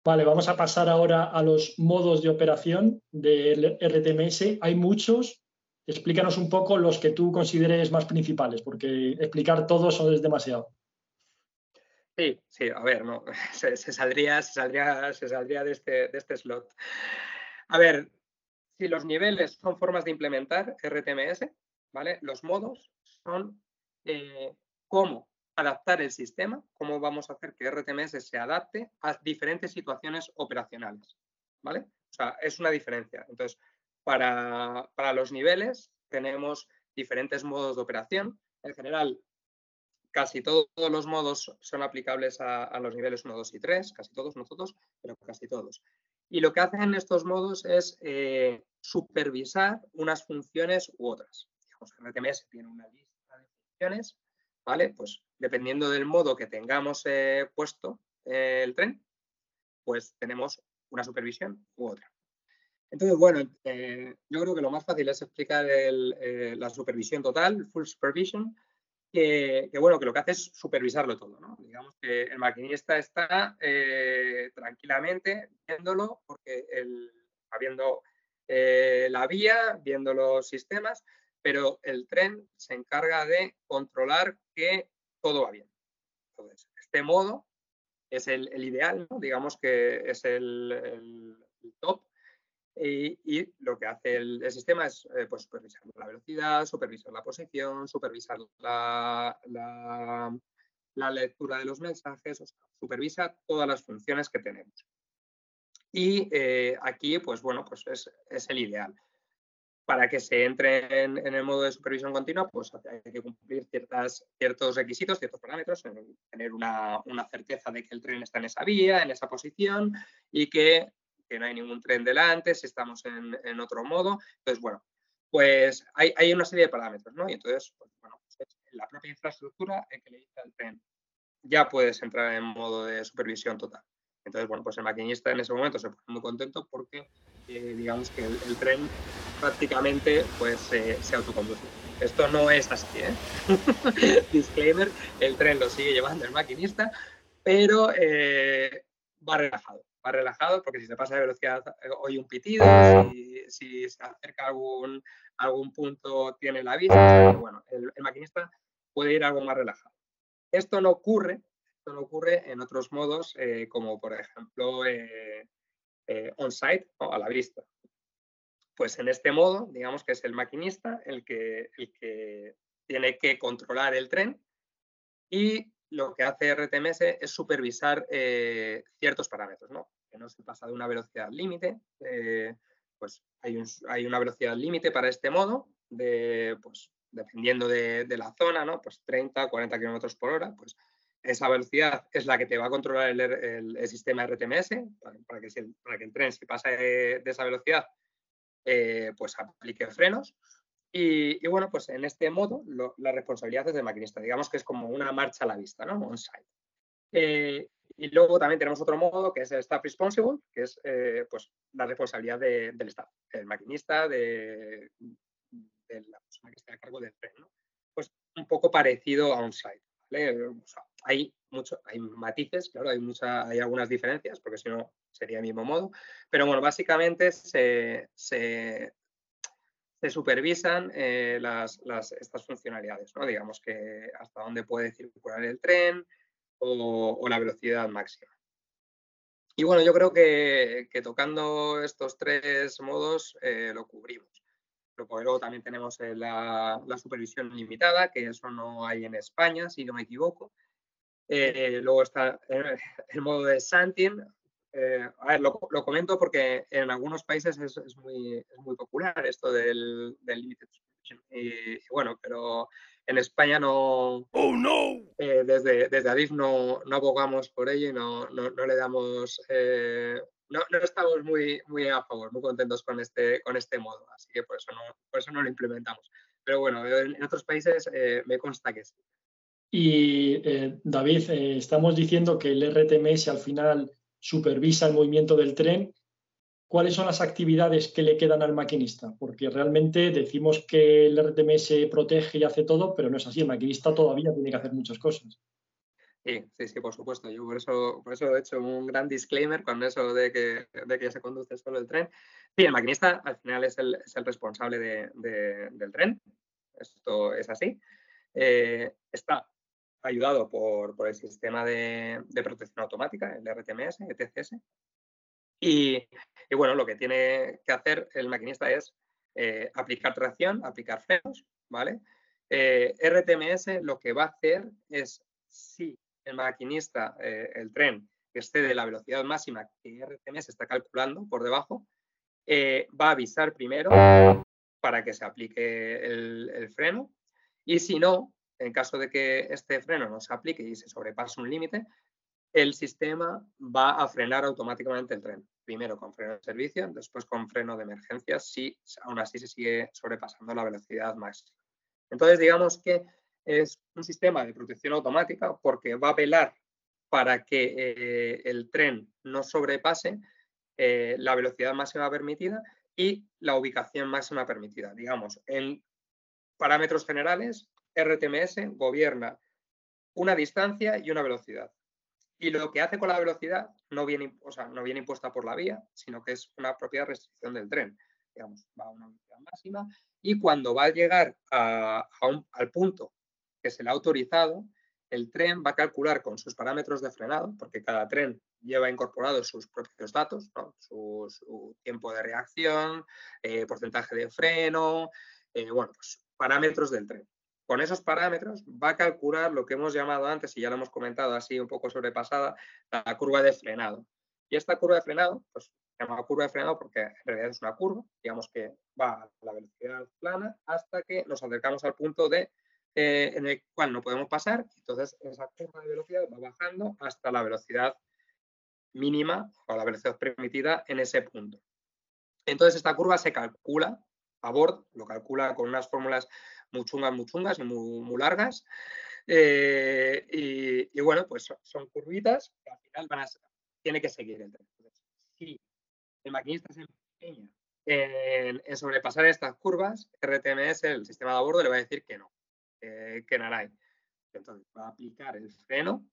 Vale, vamos a pasar ahora a los modos de operación del RTMS. Hay muchos. Explícanos un poco los que tú consideres más principales, porque explicar todos es demasiado. Sí, sí, a ver, no, se, saldría, se saldría, se saldría de este, de este slot. A ver, si los niveles son formas de implementar RTMS, ¿vale? Los modos son eh, cómo adaptar el sistema, cómo vamos a hacer que RTMS se adapte a diferentes situaciones operacionales, ¿vale? O sea, es una diferencia. Entonces, para, los niveles tenemos diferentes modos de operación. En general, casi todos los modos son aplicables a, los niveles 1, 2 y 3, casi todos, no todos, pero casi todos. Y lo que hacen estos modos es eh, supervisar unas funciones u otras. Digamos, RTMS tiene una lista de funciones, ¿vale? Pues dependiendo del modo que tengamos eh, puesto eh, el tren, pues tenemos una supervisión u otra. Entonces, bueno, yo creo que lo más fácil es explicar la supervisión total, full supervision, que, bueno, que lo que hace es supervisarlo todo, ¿no? Digamos que el maquinista está eh, tranquilamente viéndolo, porque va viendo eh, la vía, viendo los sistemas, pero el tren se encarga de controlar que todo va bien. Entonces, este modo es el, ideal, digamos que es el, top. Y, lo que hace el, sistema es eh, pues, supervisar la velocidad, supervisar la posición, supervisar la, la, lectura de los mensajes, o sea, supervisa todas las funciones que tenemos. Y eh, aquí, pues bueno, pues es, es el ideal para que se entre en, el modo de supervisión continua, pues hay que cumplir ciertas, ciertos requisitos, ciertos parámetros, tener una, certeza de que el tren está en esa vía, en esa posición y que, no hay ningún tren delante, si estamos en, otro modo. Entonces, bueno, pues hay, una serie de parámetros, ¿no? Y entonces, pues, bueno, pues la propia infraestructura el que le dice al tren, ya puedes entrar en modo de supervisión total. Entonces, bueno, pues el maquinista en ese momento se pone muy contento porque eh, digamos que el, tren prácticamente pues se autoconduce. Esto no es así, ¿eh? Disclaimer, el tren lo sigue llevando el maquinista, pero eh, va relajado. Va relajado porque si se pasa de velocidad oye un pitido, si, se acerca a algún, algún punto tiene la vista. bueno, el, maquinista puede ir algo más relajado. Esto no ocurre, esto no ocurre en otros modos, como por ejemplo eh, on-site, a la vista. Pues en este modo, digamos que es el maquinista el que, el que tiene que controlar el tren y lo que hace RTMS es supervisar eh, ciertos parámetros, ¿no? Que no se pasa de una velocidad límite, eh, pues hay, una velocidad límite para este modo, de, pues, dependiendo de, la zona, ¿no? Pues 30, 40 kilómetros por hora, pues esa velocidad es la que te va a controlar el, sistema RTMS para, que, para, que, el tren, si pasa de, esa velocidad, eh, pues aplique frenos. Y, bueno, pues en este modo la responsabilidad es del maquinista. Digamos que es como una marcha a la vista, ¿no? On-site. Eh, y luego también tenemos otro modo que es el staff responsible, que es eh, pues la responsabilidad del staff, el maquinista, de, la persona que está a cargo del tren. ¿no? Pues un poco parecido a on-site hay, mucho, hay matices, claro, hay, mucha, hay algunas diferencias, porque si no sería el mismo modo, pero bueno, básicamente se, supervisan eh, las, estas funcionalidades, ¿no? digamos que hasta dónde puede circular el tren o, la velocidad máxima. Y bueno, yo creo que, tocando estos tres modos eh, lo cubrimos luego también tenemos eh, la, supervisión limitada, que eso no hay en España, si no me equivoco. Luego está el, modo de Santin. Eh, a ver, lo, comento porque en algunos países es, muy, popular esto del, del Limited Supervision. Y, bueno, pero en España no. ¡Oh, no! desde, desde Adif no, no abogamos por ello y no, no, no le damos no, estamos muy, muy a favor, muy contentos con este, con este modo, así que por eso no, por eso no lo implementamos. Pero bueno, en, otros países eh, me consta que sí. Y eh, David, eh, estamos diciendo que el RTMS al final supervisa el movimiento del tren. ¿Cuáles son las actividades que le quedan al maquinista? Porque realmente decimos que el RTMS protege y hace todo, pero no es así. El maquinista todavía tiene que hacer muchas cosas. Sí, sí, sí, por supuesto. Yo por eso, por eso he hecho un gran disclaimer con eso de que, de que se conduce solo el tren. Sí, el maquinista al final es el, es el responsable de, del tren. Esto es así. Eh, está ayudado por, por el sistema de, protección automática, el RTMS, ETCS. Y, y, bueno, lo que tiene que hacer el maquinista es eh, aplicar tracción, aplicar frenos, ¿vale? Eh, RTMS lo que va a hacer es, si el maquinista, eh, el tren, que esté de la velocidad máxima que RTMS está calculando por debajo, va a avisar primero para que se aplique el, freno y si no, en caso de que este freno no se aplique y se sobrepase un límite, el sistema va a frenar automáticamente el tren. Primero con freno de servicio, después con freno de emergencia, si aún así se sigue sobrepasando la velocidad máxima. Entonces, digamos que es un sistema de protección automática porque va a velar para que eh, el tren no sobrepase eh, la velocidad máxima permitida y la ubicación máxima permitida. Digamos, en parámetros generales, RTMS gobierna una distancia y una velocidad. Y lo que hace con la velocidad no viene, no viene impuesta por la vía, sino que es una propia restricción del tren. Digamos, va a una velocidad máxima y cuando va a llegar al punto que se le ha autorizado, el tren va a calcular con sus parámetros de frenado, porque cada tren lleva incorporados sus propios datos, su, tiempo de reacción, eh, porcentaje de freno, eh, bueno, pues parámetros del tren. Con esos parámetros va a calcular lo que hemos llamado antes, y ya lo hemos comentado así un poco sobrepasada, la curva de frenado. Y esta curva de frenado, pues se llama curva de frenado porque en realidad es una curva, digamos que va a la velocidad plana hasta que nos acercamos al punto de eh, en el cual no podemos pasar. Entonces, esa curva de velocidad va bajando hasta la velocidad mínima o la velocidad permitida en ese punto. Entonces, esta curva se calcula a bordo, lo calcula con unas fórmulas muy chungas, muy chungas muy, largas. Eh, y, bueno, pues son, curvitas que al final van a, tiene que seguir el tren. Si el maquinista se empeña en, sobrepasar estas curvas, RTMS, el sistema de a bordo, le va a decir que no, que Naray. Entonces va a aplicar el freno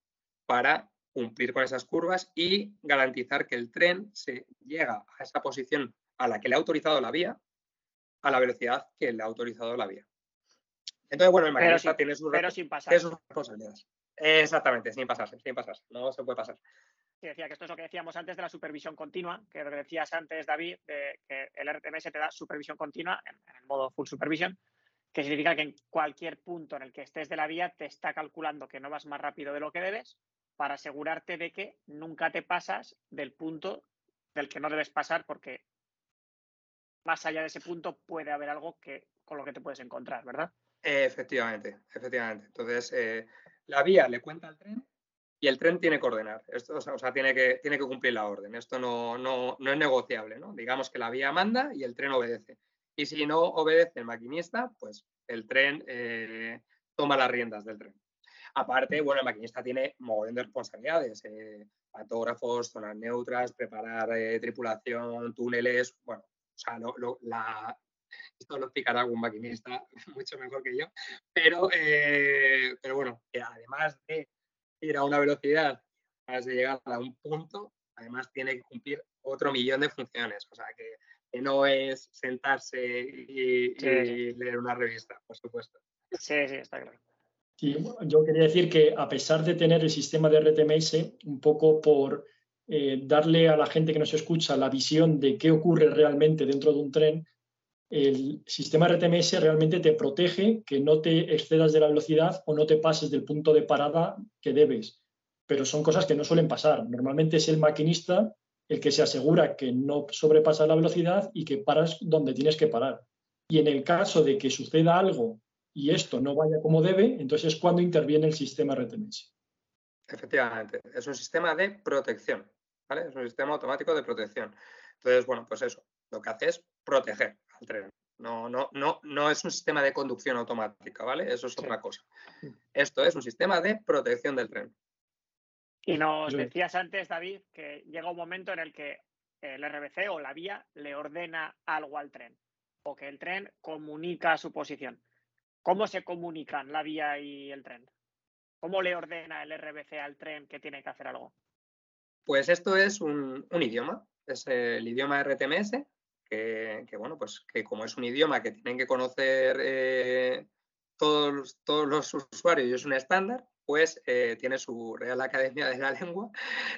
para cumplir con esas curvas y garantizar que el tren se llega a esa posición a la que le ha autorizado la vía a la velocidad que le ha autorizado la vía. Entonces, bueno, el maquinista tiene sus, pero sin pasar. responsabilidades. Exactamente, sin pasarse, sin pasarse. No se puede pasar. decía que esto es lo que decíamos antes de la supervisión continua, que lo que decías antes, David, de que el RTMS te da supervisión continua en, en el modo full supervision, que significa que en cualquier punto en el que estés de la vía te está calculando que no vas más rápido de lo que debes para asegurarte de que nunca te pasas del punto del que no debes pasar porque más allá de ese punto puede haber algo que, con lo que te puedes encontrar, ¿verdad? Efectivamente, efectivamente. Entonces, eh, la vía le cuenta al tren y el tren tiene que ordenar. Esto, o sea, tiene, que, tiene que cumplir la orden. Esto no, no, no es negociable, ¿no? Digamos que la vía manda y el tren obedece. Y si no obedece el maquinista, pues el tren eh, toma las riendas del tren. Aparte, bueno, el maquinista tiene mogollón de responsabilidades, eh, patógrafos, zonas neutras, preparar eh, tripulación, túneles, bueno, o sea, esto lo explicará algún maquinista mucho mejor que yo, pero, pero bueno, que además de ir a una velocidad, además de llegar a un punto, además tiene que cumplir otro millón de funciones, o sea que que no es sentarse y, leer una revista, por supuesto. Sí, sí, está claro. yo quería decir que a pesar de tener el sistema de RTMS, un poco por eh, darle a la gente que nos escucha la visión de qué ocurre realmente dentro de un tren, el sistema RTMS realmente te protege que no te excedas de la velocidad o no te pases del punto de parada que debes. Pero son cosas que no suelen pasar. Normalmente es el maquinista el que se asegura que no sobrepasa la velocidad y que paras donde tienes que parar. Y en el caso de que suceda algo y esto no vaya como debe, entonces es cuando interviene el sistema RTMS. Efectivamente, es un sistema de protección, ¿vale? Es un sistema automático de protección. Entonces, bueno, pues eso, lo que hace es proteger al tren. No, no, no, no es un sistema de conducción automática, ¿vale? Eso es otra cosa. Esto es un sistema de protección del tren. Y nos decías antes, David, que llega un momento en el que el RBC o la vía le ordena algo al tren o que el tren comunica su posición. ¿Cómo se comunican la vía y el tren? ¿Cómo le ordena el RBC al tren que tiene que hacer algo? Pues esto es un, idioma, es el idioma RTMS, que, bueno, pues que como es un idioma que tienen que conocer eh, todos, todos los usuarios y es un estándar, pues eh, tiene su Real Academia de la Lengua.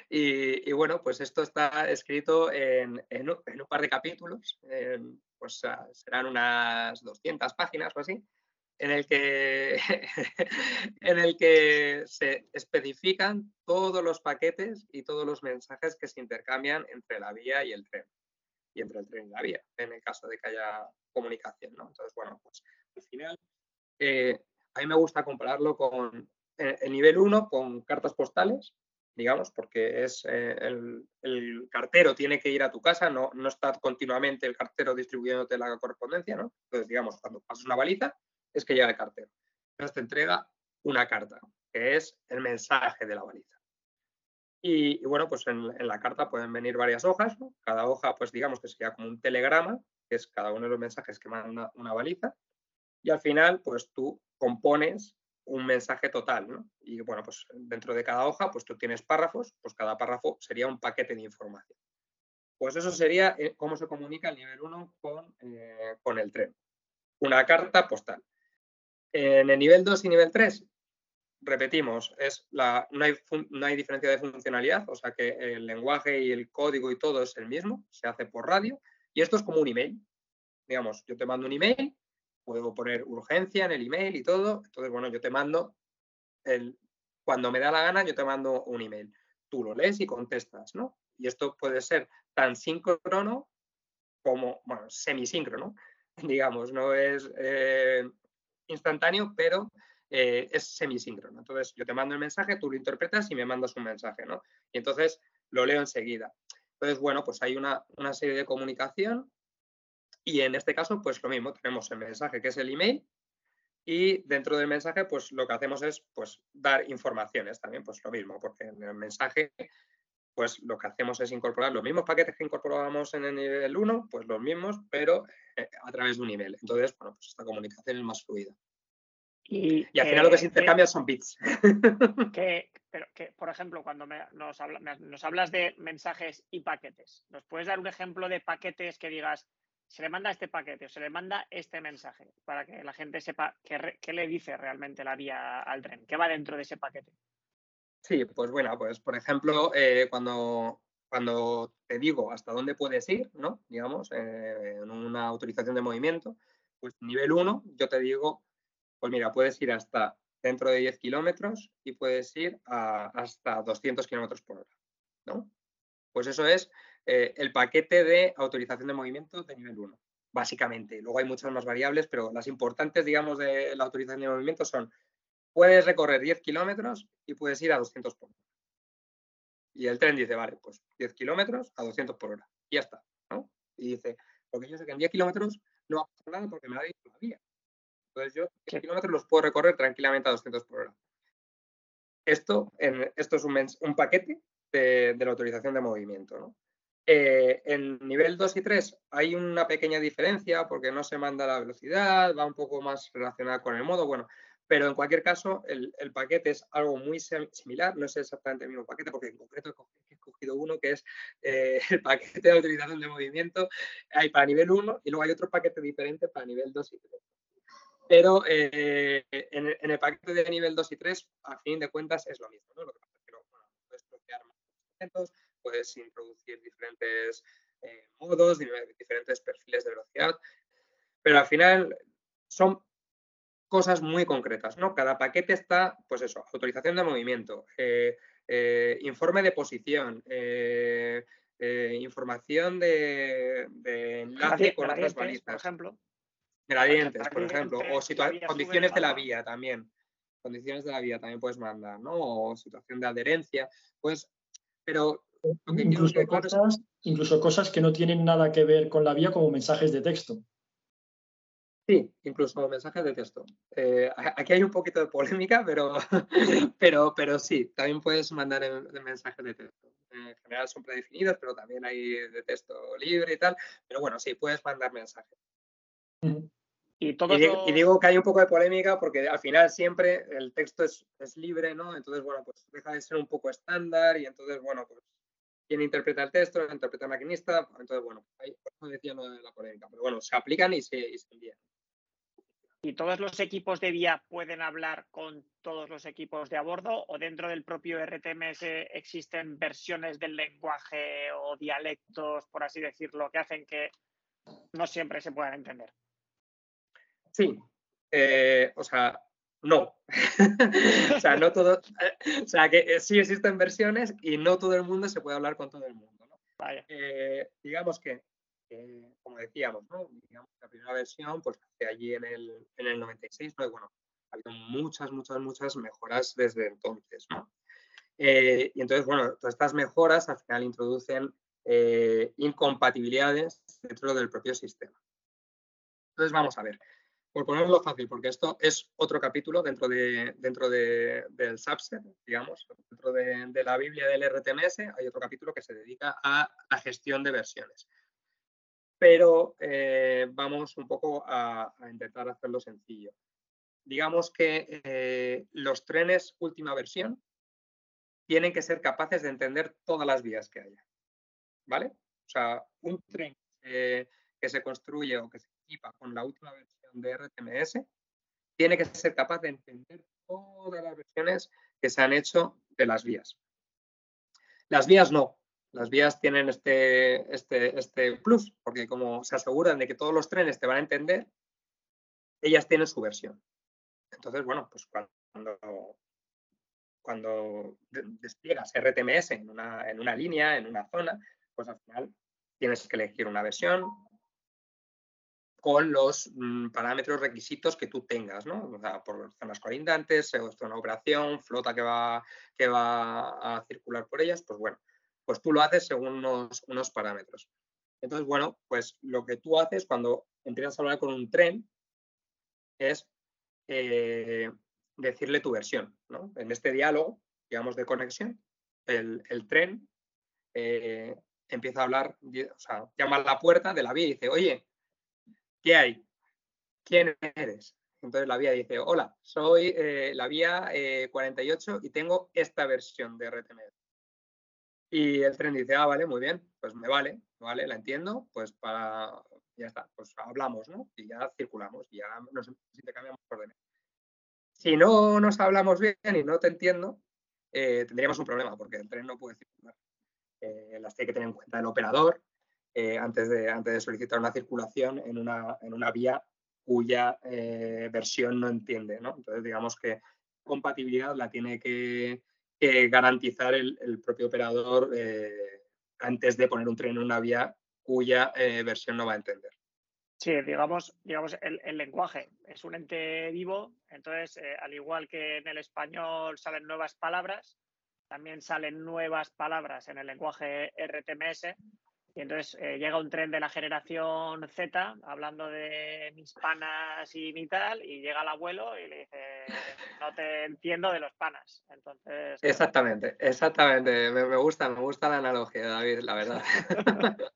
Y, bueno, pues esto está escrito en, un, par de capítulos, pues ah, serán unas 200 páginas o así, en el, que, en el que se especifican todos los paquetes y todos los mensajes que se intercambian entre la vía y el tren, y entre el tren y la vía, en el caso de que haya comunicación. ¿no? Entonces, bueno, pues al final, eh, a mí me gusta compararlo con el nivel 1 con cartas postales, digamos, porque es eh, el, cartero tiene que ir a tu casa, no, no está continuamente el cartero distribuyéndote la correspondencia, ¿no? Entonces, digamos, cuando pasas una baliza, es que llega el cartero. Entonces te entrega una carta, que es el mensaje de la baliza. Y, bueno, pues en, la carta pueden venir varias hojas, Cada hoja, pues digamos que sería como un telegrama, que es cada uno de los mensajes que manda una baliza. Y al final, pues tú compones un mensaje total. Y bueno, pues dentro de cada hoja, pues tú tienes párrafos, pues cada párrafo sería un paquete de información. Pues eso sería eh, cómo se comunica el nivel 1 con, eh, con el tren. Una carta postal. En el nivel 2 y nivel 3, repetimos, es la, no, hay, no hay diferencia de funcionalidad, o sea que el lenguaje y el código y todo es el mismo, se hace por radio, y esto es como un email. Digamos, yo te mando un email, puedo poner urgencia en el email y todo, entonces, bueno, yo te mando, el, cuando me da la gana, yo te mando un email. Tú lo lees y contestas, ¿no? Y esto puede ser tan síncrono como, bueno, semisíncrono, digamos, no es eh, instantáneo, pero eh, es semisíncrono. Entonces, yo te mando el mensaje, tú lo interpretas y me mandas un mensaje, ¿no? Y entonces lo leo enseguida. Entonces, bueno, pues hay una, serie de comunicación y en este caso, pues lo mismo, tenemos el mensaje que es el email y dentro del mensaje, pues lo que hacemos es pues dar informaciones también, pues lo mismo, porque en el mensaje, pues lo que hacemos es incorporar los mismos paquetes que incorporábamos en el nivel 1, pues los mismos, pero eh, a través de un email. Entonces, bueno, pues esta comunicación es más fluida. Y, al final lo que se intercambia son bits. Que, pero que, por ejemplo, cuando nos, nos hablas de mensajes y paquetes, ¿nos puedes dar un ejemplo de paquetes que digas, se le manda este paquete o se le manda este mensaje para que la gente sepa qué, le dice realmente la vía al tren, qué va dentro de ese paquete? Sí, pues bueno, pues por ejemplo, eh, cuando, cuando te digo hasta dónde puedes ir, ¿no? Digamos, eh, en una autorización de movimiento, pues nivel 1, yo te digo pues mira, puedes ir hasta dentro de 10 kilómetros y puedes ir hasta 200 kilómetros por hora, ¿no? Pues eso es eh, el paquete de autorización de movimiento de nivel 1, básicamente. Luego hay muchas más variables, pero las importantes, digamos, de la autorización de movimiento son, puedes recorrer 10 kilómetros y puedes ir a 200 por hora. Y el tren dice, vale, pues 10 kilómetros a 200 por hora. Y ya está, ¿no? Y dice, porque yo sé que en 10 kilómetros no va a nada porque me ha dicho la vía. Entonces yo 10 kilómetros los puedo recorrer tranquilamente a 200 por hora. Esto, esto es un, paquete de, la autorización de movimiento. Eh, en nivel 2 y 3 hay una pequeña diferencia porque no se manda la velocidad, va un poco más relacionada con el modo, bueno, pero en cualquier caso el, paquete es algo muy similar, no es exactamente el mismo paquete porque en concreto he escogido uno que es eh, el paquete de autorización de movimiento, hay para nivel 1 y luego hay otro paquete diferente para nivel 2 y 3. Pero eh, en, el paquete de nivel 2 y 3, a fin de cuentas, es lo mismo. ¿no? Lo que pasa es que puedes bloquear más elementos, puedes introducir diferentes eh, modos, diferentes perfiles de velocidad, pero al final son cosas muy concretas, ¿no? Cada paquete está, pues eso, autorización de movimiento, eh, informe de posición, información de, enlace con otras balizas. Por ejemplo. Gradientes, por ejemplo, o condiciones de la vía también. Condiciones de la vía también puedes mandar, ¿no? O situación de adherencia, pues, pero... Incluso, cosas, incluso cosas que no tienen nada que ver con la vía como mensajes de texto. Sí, incluso mensajes de texto. Eh, aquí hay un poquito de polémica, pero, pero, pero sí, también puedes mandar mensajes de texto. En general son predefinidos, pero también hay de texto libre y tal. Pero bueno, sí, puedes mandar mensajes. Y, digo, que hay un poco de polémica porque al final siempre el texto es, libre, ¿no? Entonces, bueno, pues deja de ser un poco estándar y entonces, bueno, pues quien interpreta el texto, lo interpreta el maquinista, entonces, bueno, ahí por decía lo de la polémica, pero bueno, se aplican y se, y se envían. ¿Y todos los equipos de vía pueden hablar con todos los equipos de a bordo o dentro del propio RTMS existen versiones del lenguaje o dialectos, por así decirlo, que hacen que no siempre se puedan entender? Sí, eh, o sea, no. o sea, no todo. o sea, que eh, sí existen versiones y no todo el mundo se puede hablar con todo el mundo. ¿no? Eh, digamos que, como decíamos, ¿no? digamos la primera versión, pues allí en el, en el 96, ¿no? y bueno, ha habido muchas, muchas, muchas mejoras desde entonces. ¿no? y entonces, bueno, todas estas mejoras al final introducen incompatibilidades dentro del propio sistema. Entonces, vamos a ver por ponerlo fácil, porque esto es otro capítulo dentro, de, dentro del subset, digamos, dentro de, la Biblia del RTMS, hay otro capítulo que se dedica a la gestión de versiones. Pero eh, vamos un poco a, intentar hacerlo sencillo. Digamos que eh, los trenes última versión tienen que ser capaces de entender todas las vías que haya. ¿Vale? O sea, un tren que se construye o que se equipa con la última versión de RTMS tiene que ser capaz de entender todas las versiones que se han hecho de las vías. Las vías no. Las vías tienen este, este, este plus, porque como se aseguran de que todos los trenes te van a entender, ellas tienen su versión. Entonces, bueno, pues cuando, cuando despliegas RTMS en una, en una línea, en una zona, pues al final tienes que elegir una versión, con los mm, parámetros requisitos que tú tengas, ¿no? O sea, por zonas colindantes, zona operación, flota que va, que va a circular por ellas, pues bueno, pues tú lo haces según unos, parámetros. Entonces, bueno, pues lo que tú haces cuando empiezas a hablar con un tren es eh, decirle tu versión, ¿no? En este diálogo, digamos, de conexión, el, tren eh, empieza a hablar, o sea, llama a la puerta de la vía y dice, oye, ¿qué hay? ¿Quién eres? Entonces la vía dice, hola, soy eh, la vía 48 eh, y tengo esta versión de RTMS. Y el tren dice, ah, vale, muy bien, pues me vale, vale, la entiendo, pues para, ya está, pues hablamos, ¿no? Y ya circulamos, ya nos intercambiamos órdenes. Si no nos hablamos bien y no te entiendo, eh, tendríamos un problema, porque el tren no puede circular. las tiene que tener en cuenta el operador, eh, antes, de, antes de solicitar una circulación en una, en una vía cuya eh, versión no entiende. Entonces, digamos que compatibilidad la tiene que, garantizar el, propio operador eh, antes de poner un tren en una vía cuya versión no va a entender. Sí, digamos, digamos el, el lenguaje es un ente vivo, entonces, al igual que en el español salen nuevas palabras, también salen nuevas palabras en el lenguaje RTMS y entonces eh, llega un tren de la generación Z hablando de mis panas y mi tal, y llega el abuelo y le dice, no te entiendo de los panas. Entonces. Exactamente, exactamente. Me, gusta, me gusta la analogía, David, la verdad.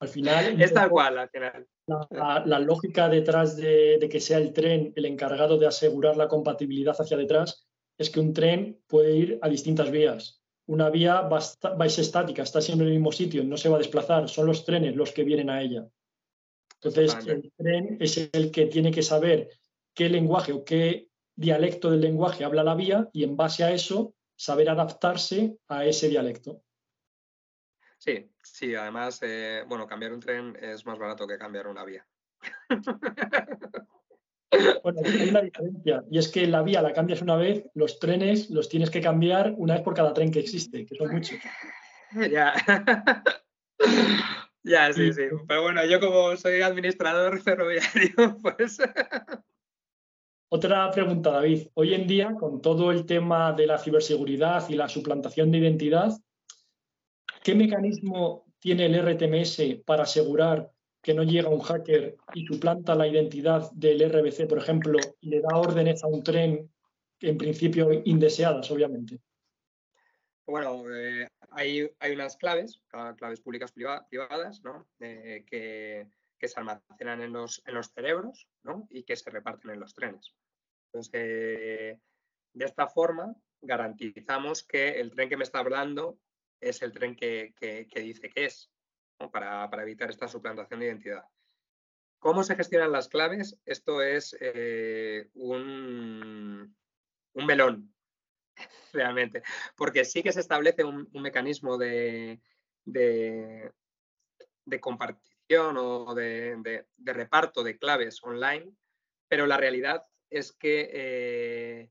al final. Es tal cual, al final. La, lógica detrás de, de que sea el tren el encargado de asegurar la compatibilidad hacia detrás es que un tren puede ir a distintas vías una vía va, a ser estática, está siempre en el mismo sitio, no se va a desplazar, son los trenes los que vienen a ella. Entonces, el tren es el que tiene que saber qué lenguaje o qué dialecto del lenguaje habla la vía y en base a eso saber adaptarse a ese dialecto. Sí, sí, además, eh, bueno, cambiar un tren es más barato que cambiar una vía. Bueno, hay una diferencia y es que la vía la cambias una vez, los trenes los tienes que cambiar una vez por cada tren que existe, que son muchos. Ya. ya, sí, sí. Pero bueno, yo como soy administrador ferroviario, pues... Otra pregunta, David. Hoy en día, con todo el tema de la ciberseguridad y la suplantación de identidad, ¿qué mecanismo tiene el RTMS para asegurar que no llega un hacker y suplanta la identidad del RBC, por ejemplo, y le da órdenes a un tren, en principio indeseadas, obviamente. Bueno, eh, hay, unas claves, claves públicas privadas, ¿no? Eh, que, se almacenan en los, en los cerebros ¿no? y que se reparten en los trenes. Entonces, de esta forma, garantizamos que el tren que me está hablando es el tren que dice que es para, evitar esta suplantación de identidad. ¿Cómo se gestionan las claves? Esto es eh, un, un melón, realmente, porque sí que se establece un, mecanismo de, de, compartición o de, reparto de claves online, pero la realidad es que eh,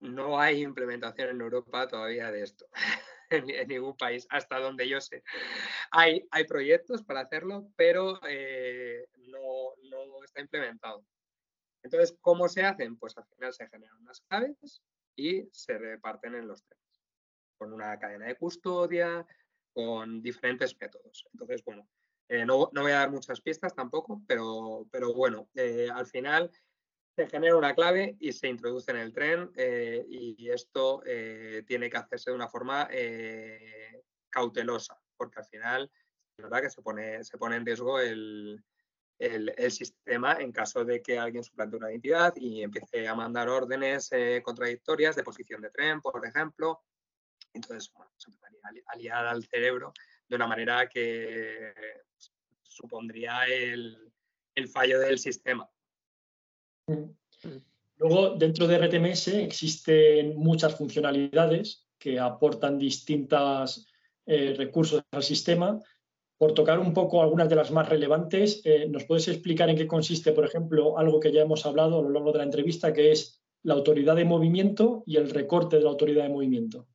no hay implementación en Europa todavía de esto. en, ningún país, hasta donde yo sé. Hay, hay proyectos para hacerlo, pero eh, no, no, está implementado. Entonces, ¿cómo se hacen? Pues al final se generan unas claves y se reparten en los trenes, con una cadena de custodia, con diferentes métodos. Entonces, bueno, eh, no, no, voy a dar muchas pistas tampoco, pero, pero bueno, eh, al final se genera una clave y se introduce en el tren eh, y esto eh, tiene que hacerse de una forma eh, cautelosa, porque al final es verdad que se pone, se pone en riesgo el, sistema en caso de que alguien suplante una identidad y empiece a mandar órdenes contradictorias de posición de tren, por ejemplo. Entonces, se empezaría a liar al cerebro de una manera que supondría el fallo del sistema. Mm. Luego, dentro de RTMS existen muchas funcionalidades que aportan distintos eh, recursos al sistema. Por tocar un poco algunas de las más relevantes, eh, ¿nos puedes explicar en qué consiste, por ejemplo, algo que ya hemos hablado a lo largo de la entrevista, que es la autoridad de movimiento y el recorte de la autoridad de movimiento?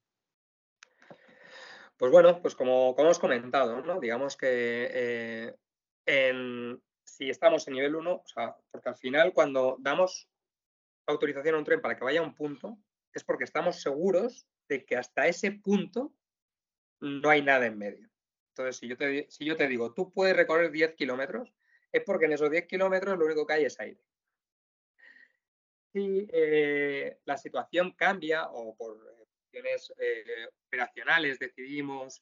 Pues bueno, pues como, como hemos comentado, ¿no? digamos que eh, si estamos en nivel 1, o sea, porque al final cuando damos autorización a un tren para que vaya a un punto, es porque estamos seguros de que hasta ese punto no hay nada en medio. Entonces, si yo te, digo, tú puedes recorrer 10 kilómetros, es porque en esos 10 kilómetros lo único que hay es aire. Si eh, la situación cambia o por cuestiones eh, operacionales decidimos,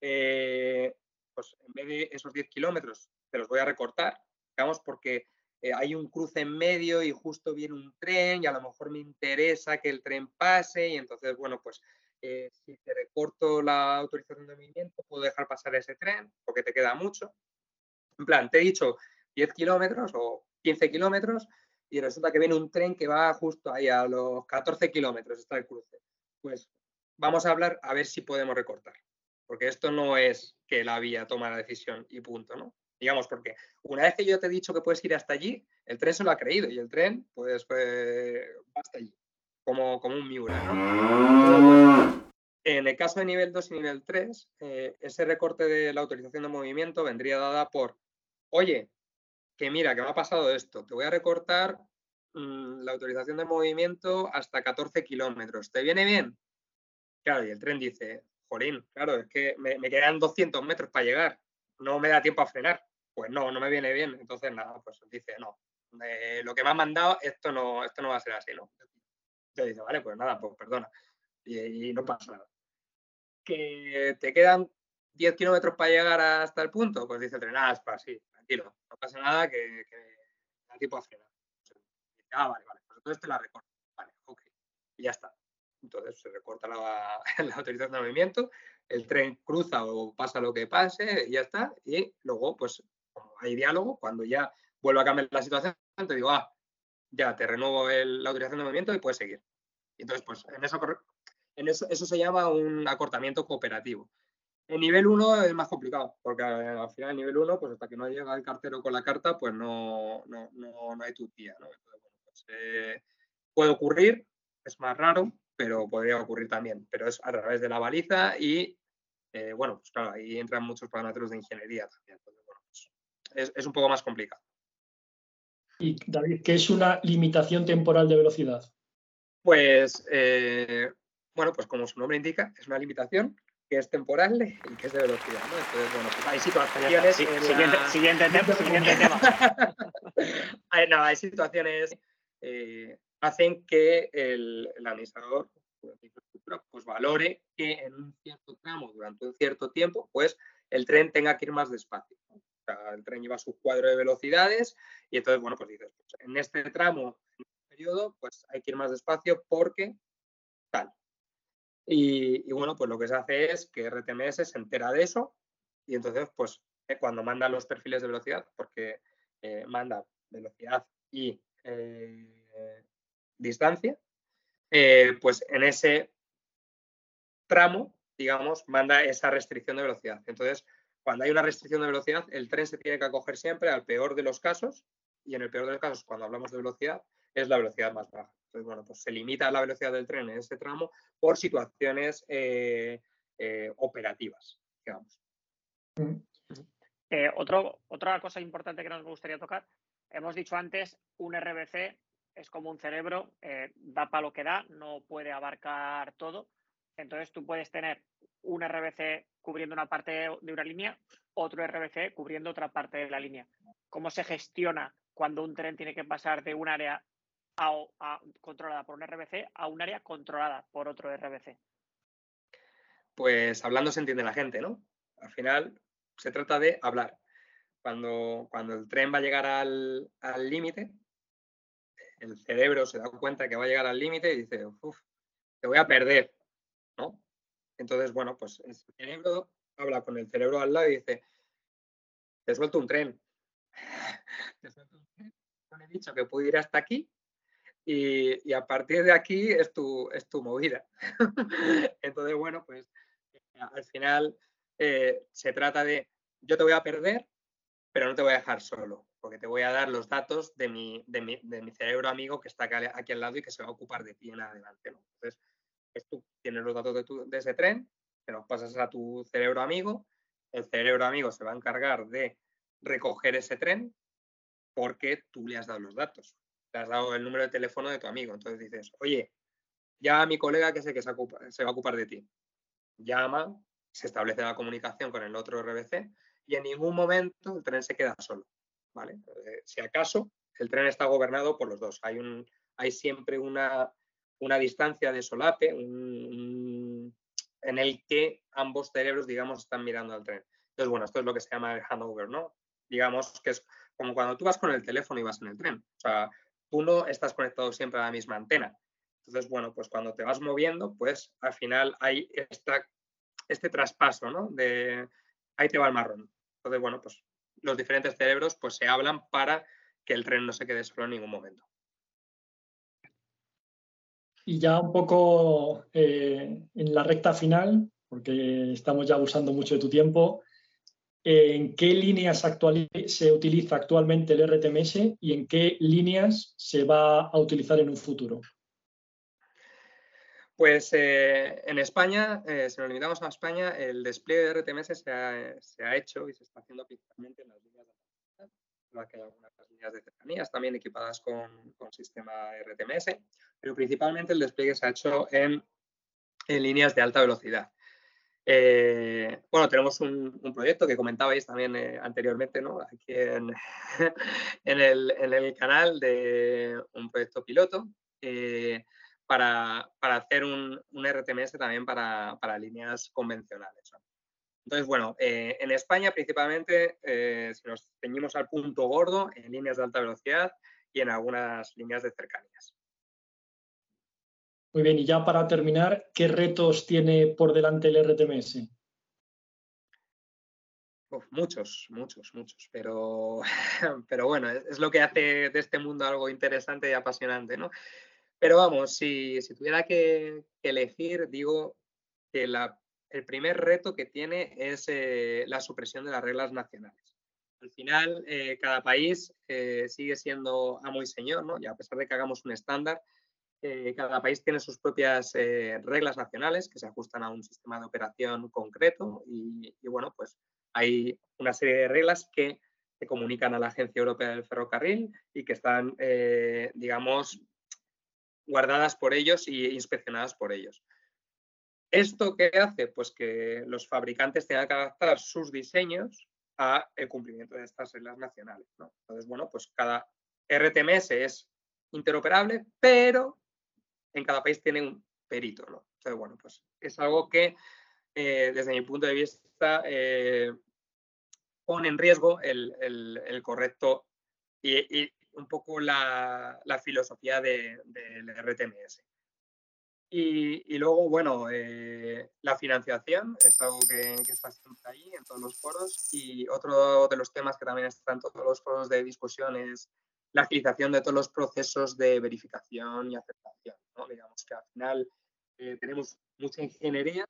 eh, pues en vez de esos 10 kilómetros, te los voy a recortar, porque eh, hay un cruce en medio y justo viene un tren y a lo mejor me interesa que el tren pase y entonces, bueno, pues eh, si te recorto la autorización de movimiento, puedo dejar pasar ese tren porque te queda mucho. En plan, te he dicho 10 kilómetros o 15 kilómetros y resulta que viene un tren que va justo ahí a los 14 kilómetros, está el cruce. Pues vamos a hablar a ver si podemos recortar, porque esto no es que la vía toma la decisión y punto, ¿no? Digamos, porque una vez que yo te he dicho que puedes ir hasta allí, el tren se lo ha creído y el tren, pues, pues va hasta allí, como, como un Miura, ¿no? en el caso de nivel 2 y nivel 3, eh, ese recorte de la autorización de movimiento vendría dada por, oye, que mira, que me ha pasado esto, te voy a recortar mm, la autorización de movimiento hasta 14 kilómetros, ¿te viene bien? Claro, y el tren dice, Jorín, claro, es que me, me quedan 200 metros para llegar, no me da tiempo a frenar pues no, no me viene bien. Entonces, nada, pues dice, no, lo que me ha mandado, esto no, esto no va a ser así, ¿no? Entonces dice, vale, pues nada, pues perdona. Y, no pasa nada. Que te quedan 10 kilómetros para llegar hasta el punto, pues dice el tren, ah, para sí, tranquilo, no pasa nada, que, da tiempo a frenar. Dice, ah, vale, vale, pues entonces te la recorto. Vale, ok. Y ya está. Entonces se recorta la, la autorización de movimiento, el tren cruza o pasa lo que pase y ya está. Y luego, pues hay diálogo, cuando ya vuelva a cambiar la situación, te digo, ah, ya te renuevo la autorización de movimiento y puedes seguir. Entonces, pues en eso, en eso, eso se llama un acortamiento cooperativo. En nivel 1 es más complicado, porque al final en nivel 1, pues hasta que no llega el cartero con la carta, pues no, no, no, hay tu tía. Pues, eh, puede ocurrir, es más raro, pero podría ocurrir también. Pero es a través de la baliza y, eh, bueno, pues claro, ahí entran muchos parámetros de ingeniería también es, un poco más complicado. Y David, ¿qué es una limitación temporal de velocidad? Pues, eh, bueno, pues como su nombre indica, es una limitación que es temporal y que es de velocidad. ¿no? Entonces, bueno, pues hay situaciones. siguiente, tema. Siguiente tema. hay, no, hay situaciones eh, hacen que el, el administrador de infraestructura pues valore que en un cierto tramo durante un cierto tiempo, pues el tren tenga que ir más despacio el tren lleva su cuadro de velocidades y entonces, bueno, pues dices, pues, en este tramo, en este periodo, pues hay que ir más despacio porque tal. Y, bueno, pues lo que se hace es que RTMS se entera de eso y entonces, pues eh, cuando manda los perfiles de velocidad, porque eh, manda velocidad y eh, distancia, pues en ese tramo, digamos, manda esa restricción de velocidad. Entonces, cuando hay una restricción de velocidad, el tren se tiene que acoger siempre al peor de los casos y en el peor de los casos, cuando hablamos de velocidad, es la velocidad más baja. Entonces, bueno, pues se limita la velocidad del tren en ese tramo por situaciones eh, eh, operativas, digamos. Eh, otra cosa importante que nos gustaría tocar, hemos dicho antes, un RBC es como un cerebro, da para lo que da, no puede abarcar todo. Entonces tú puedes tener un RBC cubriendo una parte de una línea, otro RBC cubriendo otra parte de la línea. ¿Cómo se gestiona cuando un tren tiene que pasar de un área controlada por un RBC a un área controlada por otro RBC? Pues hablando se entiende la gente, ¿no? Al final se trata de hablar. Cuando, cuando el tren va a llegar al límite, el cerebro se da cuenta que va a llegar al límite y dice, uff, te voy a perder. Entonces, bueno, pues el cerebro habla con el cerebro al lado y dice, te suelto un tren. te suelto un tren. No he dicho que puedo ir hasta aquí y, a partir de aquí es tu, es tu movida. Entonces, bueno, pues al final eh, se trata de, yo te voy a perder, pero no te voy a dejar solo, porque te voy a dar los datos de mi, de mi, cerebro amigo que está aquí, al lado y que se va a ocupar de ti en adelante. Entonces, tú tienes los datos de, de ese tren, te los pasas a tu cerebro amigo, el cerebro amigo se va a encargar de recoger ese tren porque tú le has dado los datos, le has dado el número de teléfono de tu amigo. Entonces dices, oye, ya a mi colega que sé que se, se va a ocupar de ti. Llama, se establece la comunicación con el otro RBC y en ningún momento el tren se queda solo. ¿vale? Eh, si acaso, el tren está gobernado por los dos. Hay, un, hay siempre una, una distancia de solape en el que ambos cerebros, digamos, están mirando al tren. Entonces, bueno, esto es lo que se llama el handover, ¿no? Digamos que es como cuando tú vas con el teléfono y vas en el tren. O sea, tú no estás conectado siempre a la misma antena. Entonces, bueno, pues cuando te vas moviendo, pues al final hay esta, este traspaso, ¿no? De ahí te va el marrón. Entonces, bueno, pues los diferentes cerebros pues se hablan para que el tren no se quede solo en ningún momento. Y ya un poco eh, en la recta final, porque estamos ya abusando mucho de tu tiempo, ¿en qué líneas se utiliza actualmente el RTMS y en qué líneas se va a utilizar en un futuro? Pues eh, en España, eh, si nos limitamos a España, el despliegue de RTMS se ha, hecho y se está haciendo principalmente en las líneas que hay algunas líneas de cercanías también equipadas con, sistema RTMS, pero principalmente el despliegue se ha hecho en, líneas de alta velocidad. Eh, bueno, tenemos un, proyecto que comentabais también anteriormente, ¿no? Aquí en, el, en, el, canal de un proyecto piloto para, hacer un, RTMS también para, líneas convencionales. Entonces, bueno, eh, en España principalmente, eh, si nos ceñimos al punto gordo, en líneas de alta velocidad y en algunas líneas de cercanías. Muy bien, y ya para terminar, ¿qué retos tiene por delante el RTMS? muchos, muchos, muchos, pero, pero bueno, es, lo que hace de este mundo algo interesante y apasionante, ¿no? Pero vamos, si, tuviera que, elegir, digo que el primer reto que tiene es eh, la supresión de las reglas nacionales. Al final, eh, cada país eh, sigue siendo amo y señor, ¿no? Y a pesar de que hagamos un estándar, cada país tiene sus propias reglas nacionales que se ajustan a un sistema de operación concreto y, y, bueno, pues hay una serie de reglas que se comunican a la Agencia Europea del Ferrocarril y que están, digamos, guardadas por ellos y inspeccionadas por ellos. ¿Esto qué hace? Pues que los fabricantes tengan que adaptar sus diseños al cumplimiento de estas reglas nacionales. Entonces, bueno, pues cada RTMS es interoperable, pero en cada país tiene un perito. Entonces, bueno, pues es algo que eh, desde mi punto de vista eh, pone en riesgo el, correcto y, un poco la, filosofía del RTMS. Y, luego, bueno, eh, la financiación es algo que, está siempre ahí en todos los foros. Y otro de los temas que también está en todos los foros de discusión es la agilización de todos los procesos de verificación y aceptación. Digamos que al final eh, tenemos mucha ingeniería,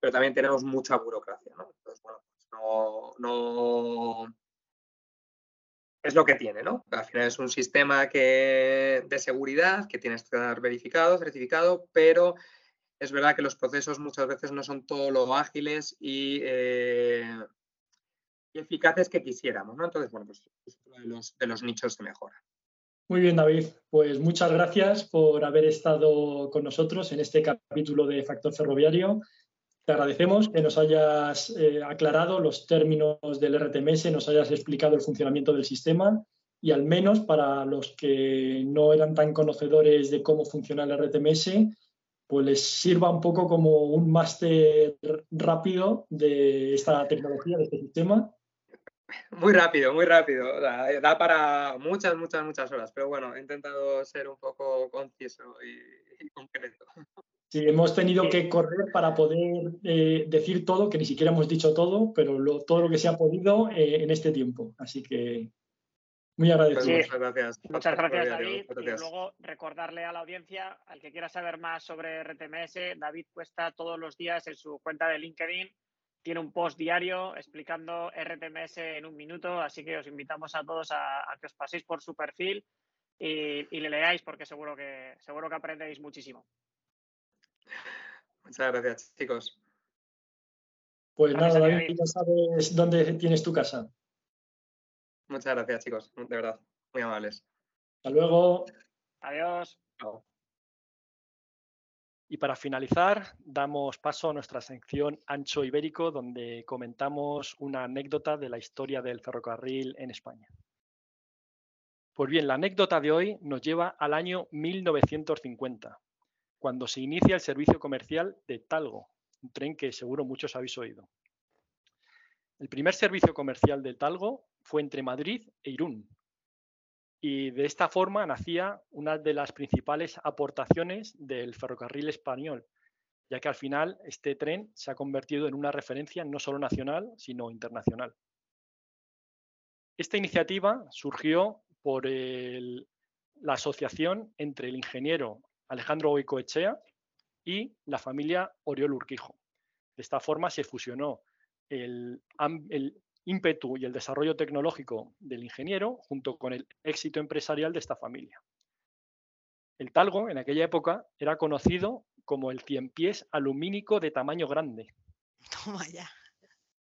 pero también tenemos mucha burocracia. Entonces, bueno, pues no, no es lo que tiene, ¿no? Al final es un sistema que, de seguridad que tienes que dar verificado, certificado, pero es verdad que los procesos muchas veces no son todo lo ágiles y, eh, eficaces que quisiéramos, ¿no? Entonces, bueno, pues es uno de los, de los nichos de mejora. Muy bien, David. Pues muchas gracias por haber estado con nosotros en este capítulo de Factor Ferroviario. Te agradecemos que nos hayas eh, aclarado los términos del RTMS, nos hayas explicado el funcionamiento del sistema y al menos para los que no eran tan conocedores de cómo funciona el RTMS, pues les sirva un poco como un máster rápido de esta tecnología, de este sistema. Muy rápido, muy rápido. Da, para muchas, muchas, muchas horas, pero bueno, he intentado ser un poco conciso y concreto. Sí, hemos tenido que correr para poder eh, decir todo, que ni siquiera hemos dicho todo, pero todo lo que se ha podido eh, en este tiempo. Así que Muy agradecido. Pues muchas gracias. Muchas gracias, David. Y luego recordarle a la audiencia, al que quiera saber más sobre RTMS, David Cuesta todos los días en su cuenta de LinkedIn. Tiene un post diario explicando RTMS en un minuto, así que os invitamos a todos a, a que os paséis por su perfil y, y le leáis porque seguro que, seguro que aprendéis muchísimo. Muchas gracias, chicos. Pues Gracias nada, David. ya sabes dónde tienes tu casa. Muchas gracias, chicos. De verdad, muy amables. Hasta luego. Adiós. Chao. Y para finalizar, damos paso a nuestra sección Ancho Ibérico, donde comentamos una anécdota de la historia del ferrocarril en España. Pues bien, la anécdota de hoy nos lleva al año 1950, cuando se inicia el servicio comercial de Talgo, un tren que seguro muchos habéis oído. El primer servicio comercial de Talgo fue entre Madrid e Irún, y de esta forma nacía una de las principales aportaciones del ferrocarril español, ya que al final este tren se ha convertido en una referencia no solo nacional, sino internacional. Esta iniciativa surgió por la asociación entre el ingeniero Alejandro Goicoechea y la familia Oriol Urquijo. De esta forma se fusionó el, ímpetu y el desarrollo tecnológico del ingeniero junto con el éxito empresarial de esta familia. El talgo en aquella época era conocido como el cien pies alumínico de tamaño grande Toma ya.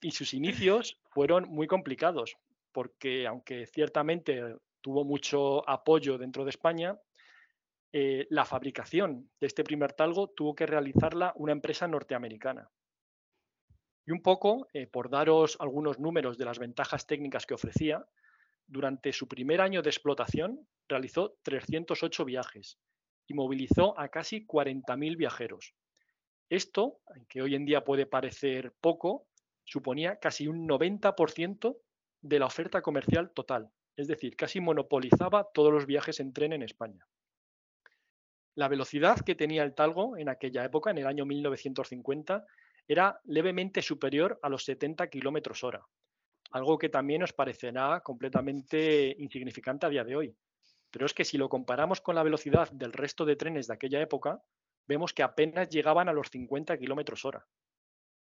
y sus inicios fueron muy complicados porque aunque ciertamente tuvo mucho apoyo dentro de España, eh, la fabricación de este primer talgo tuvo que realizarla una empresa norteamericana. Y un poco, eh, por daros algunos números de las ventajas técnicas que ofrecía, durante su primer año de explotación realizó 308 viajes y movilizó a casi 40.000 viajeros. Esto, que hoy en día puede parecer poco, suponía casi un 90% de la oferta comercial total, es decir, casi monopolizaba todos los viajes en tren en España. La velocidad que tenía el Talgo en aquella época, en el año 1950, era levemente superior a los 70 kilómetros hora, algo que también os parecerá completamente insignificante a día de hoy. Pero es que si lo comparamos con la velocidad del resto de trenes de aquella época, vemos que apenas llegaban a los 50 kilómetros hora.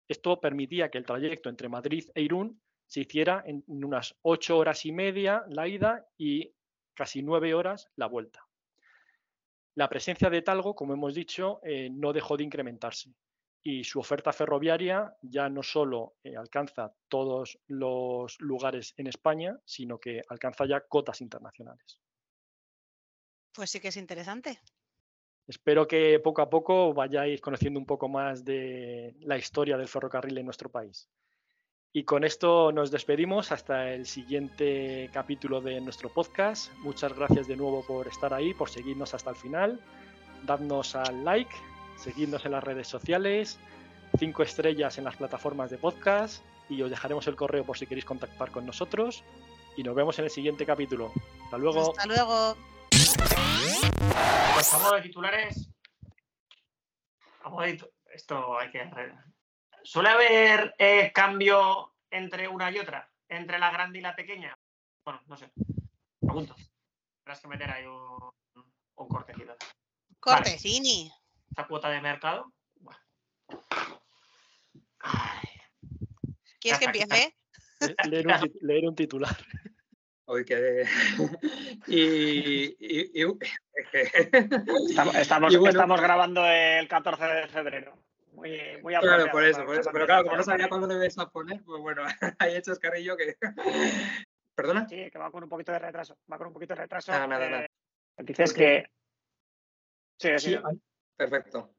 Esto permitía que el trayecto entre Madrid e Irún se hiciera en unas 8 horas y media la ida y casi 9 horas la vuelta. La presencia de Talgo, como hemos dicho, eh, no dejó de incrementarse y su oferta ferroviaria ya no solo eh, alcanza todos los lugares en España, sino que alcanza ya cotas internacionales. Pues sí que es interesante. Espero que poco a poco vayáis conociendo un poco más de la historia del ferrocarril en nuestro país. Y con esto nos despedimos hasta el siguiente capítulo de nuestro podcast. Muchas gracias de nuevo por estar ahí, por seguirnos hasta el final. Dadnos al like, seguidnos en las redes sociales, cinco estrellas en las plataformas de podcast y os dejaremos el correo por si queréis contactar con nosotros. Y nos vemos en el siguiente capítulo. Hasta luego. Hasta luego. Pues a modo de titulares. a modo de esto hay que. ¿Suele haber eh, cambio entre una y otra? ¿Entre la grande y la pequeña? Bueno, no sé. Pregunto. Tendrás que meter ahí un, un cortecito. Cortesini. Esta cuota de mercado. Bueno. ¿Quieres que empiece? Le- Leer un, tit- leer un titular. Hoy que. y. y- y- Estamos, estamos, Y bueno- estamos grabando el 14 de febrero. Muy, muy Claro, apropiado por eso, por eso. Pero claro, como no sabía cuándo le ibas a poner, pues bueno, ahí he hecho escarrillo que. ¿Perdona? Sí, que va con un poquito de retraso. Va con un poquito de retraso. Nada, nada, eh. Dices que. Sí, sí, Sí, Perfecto.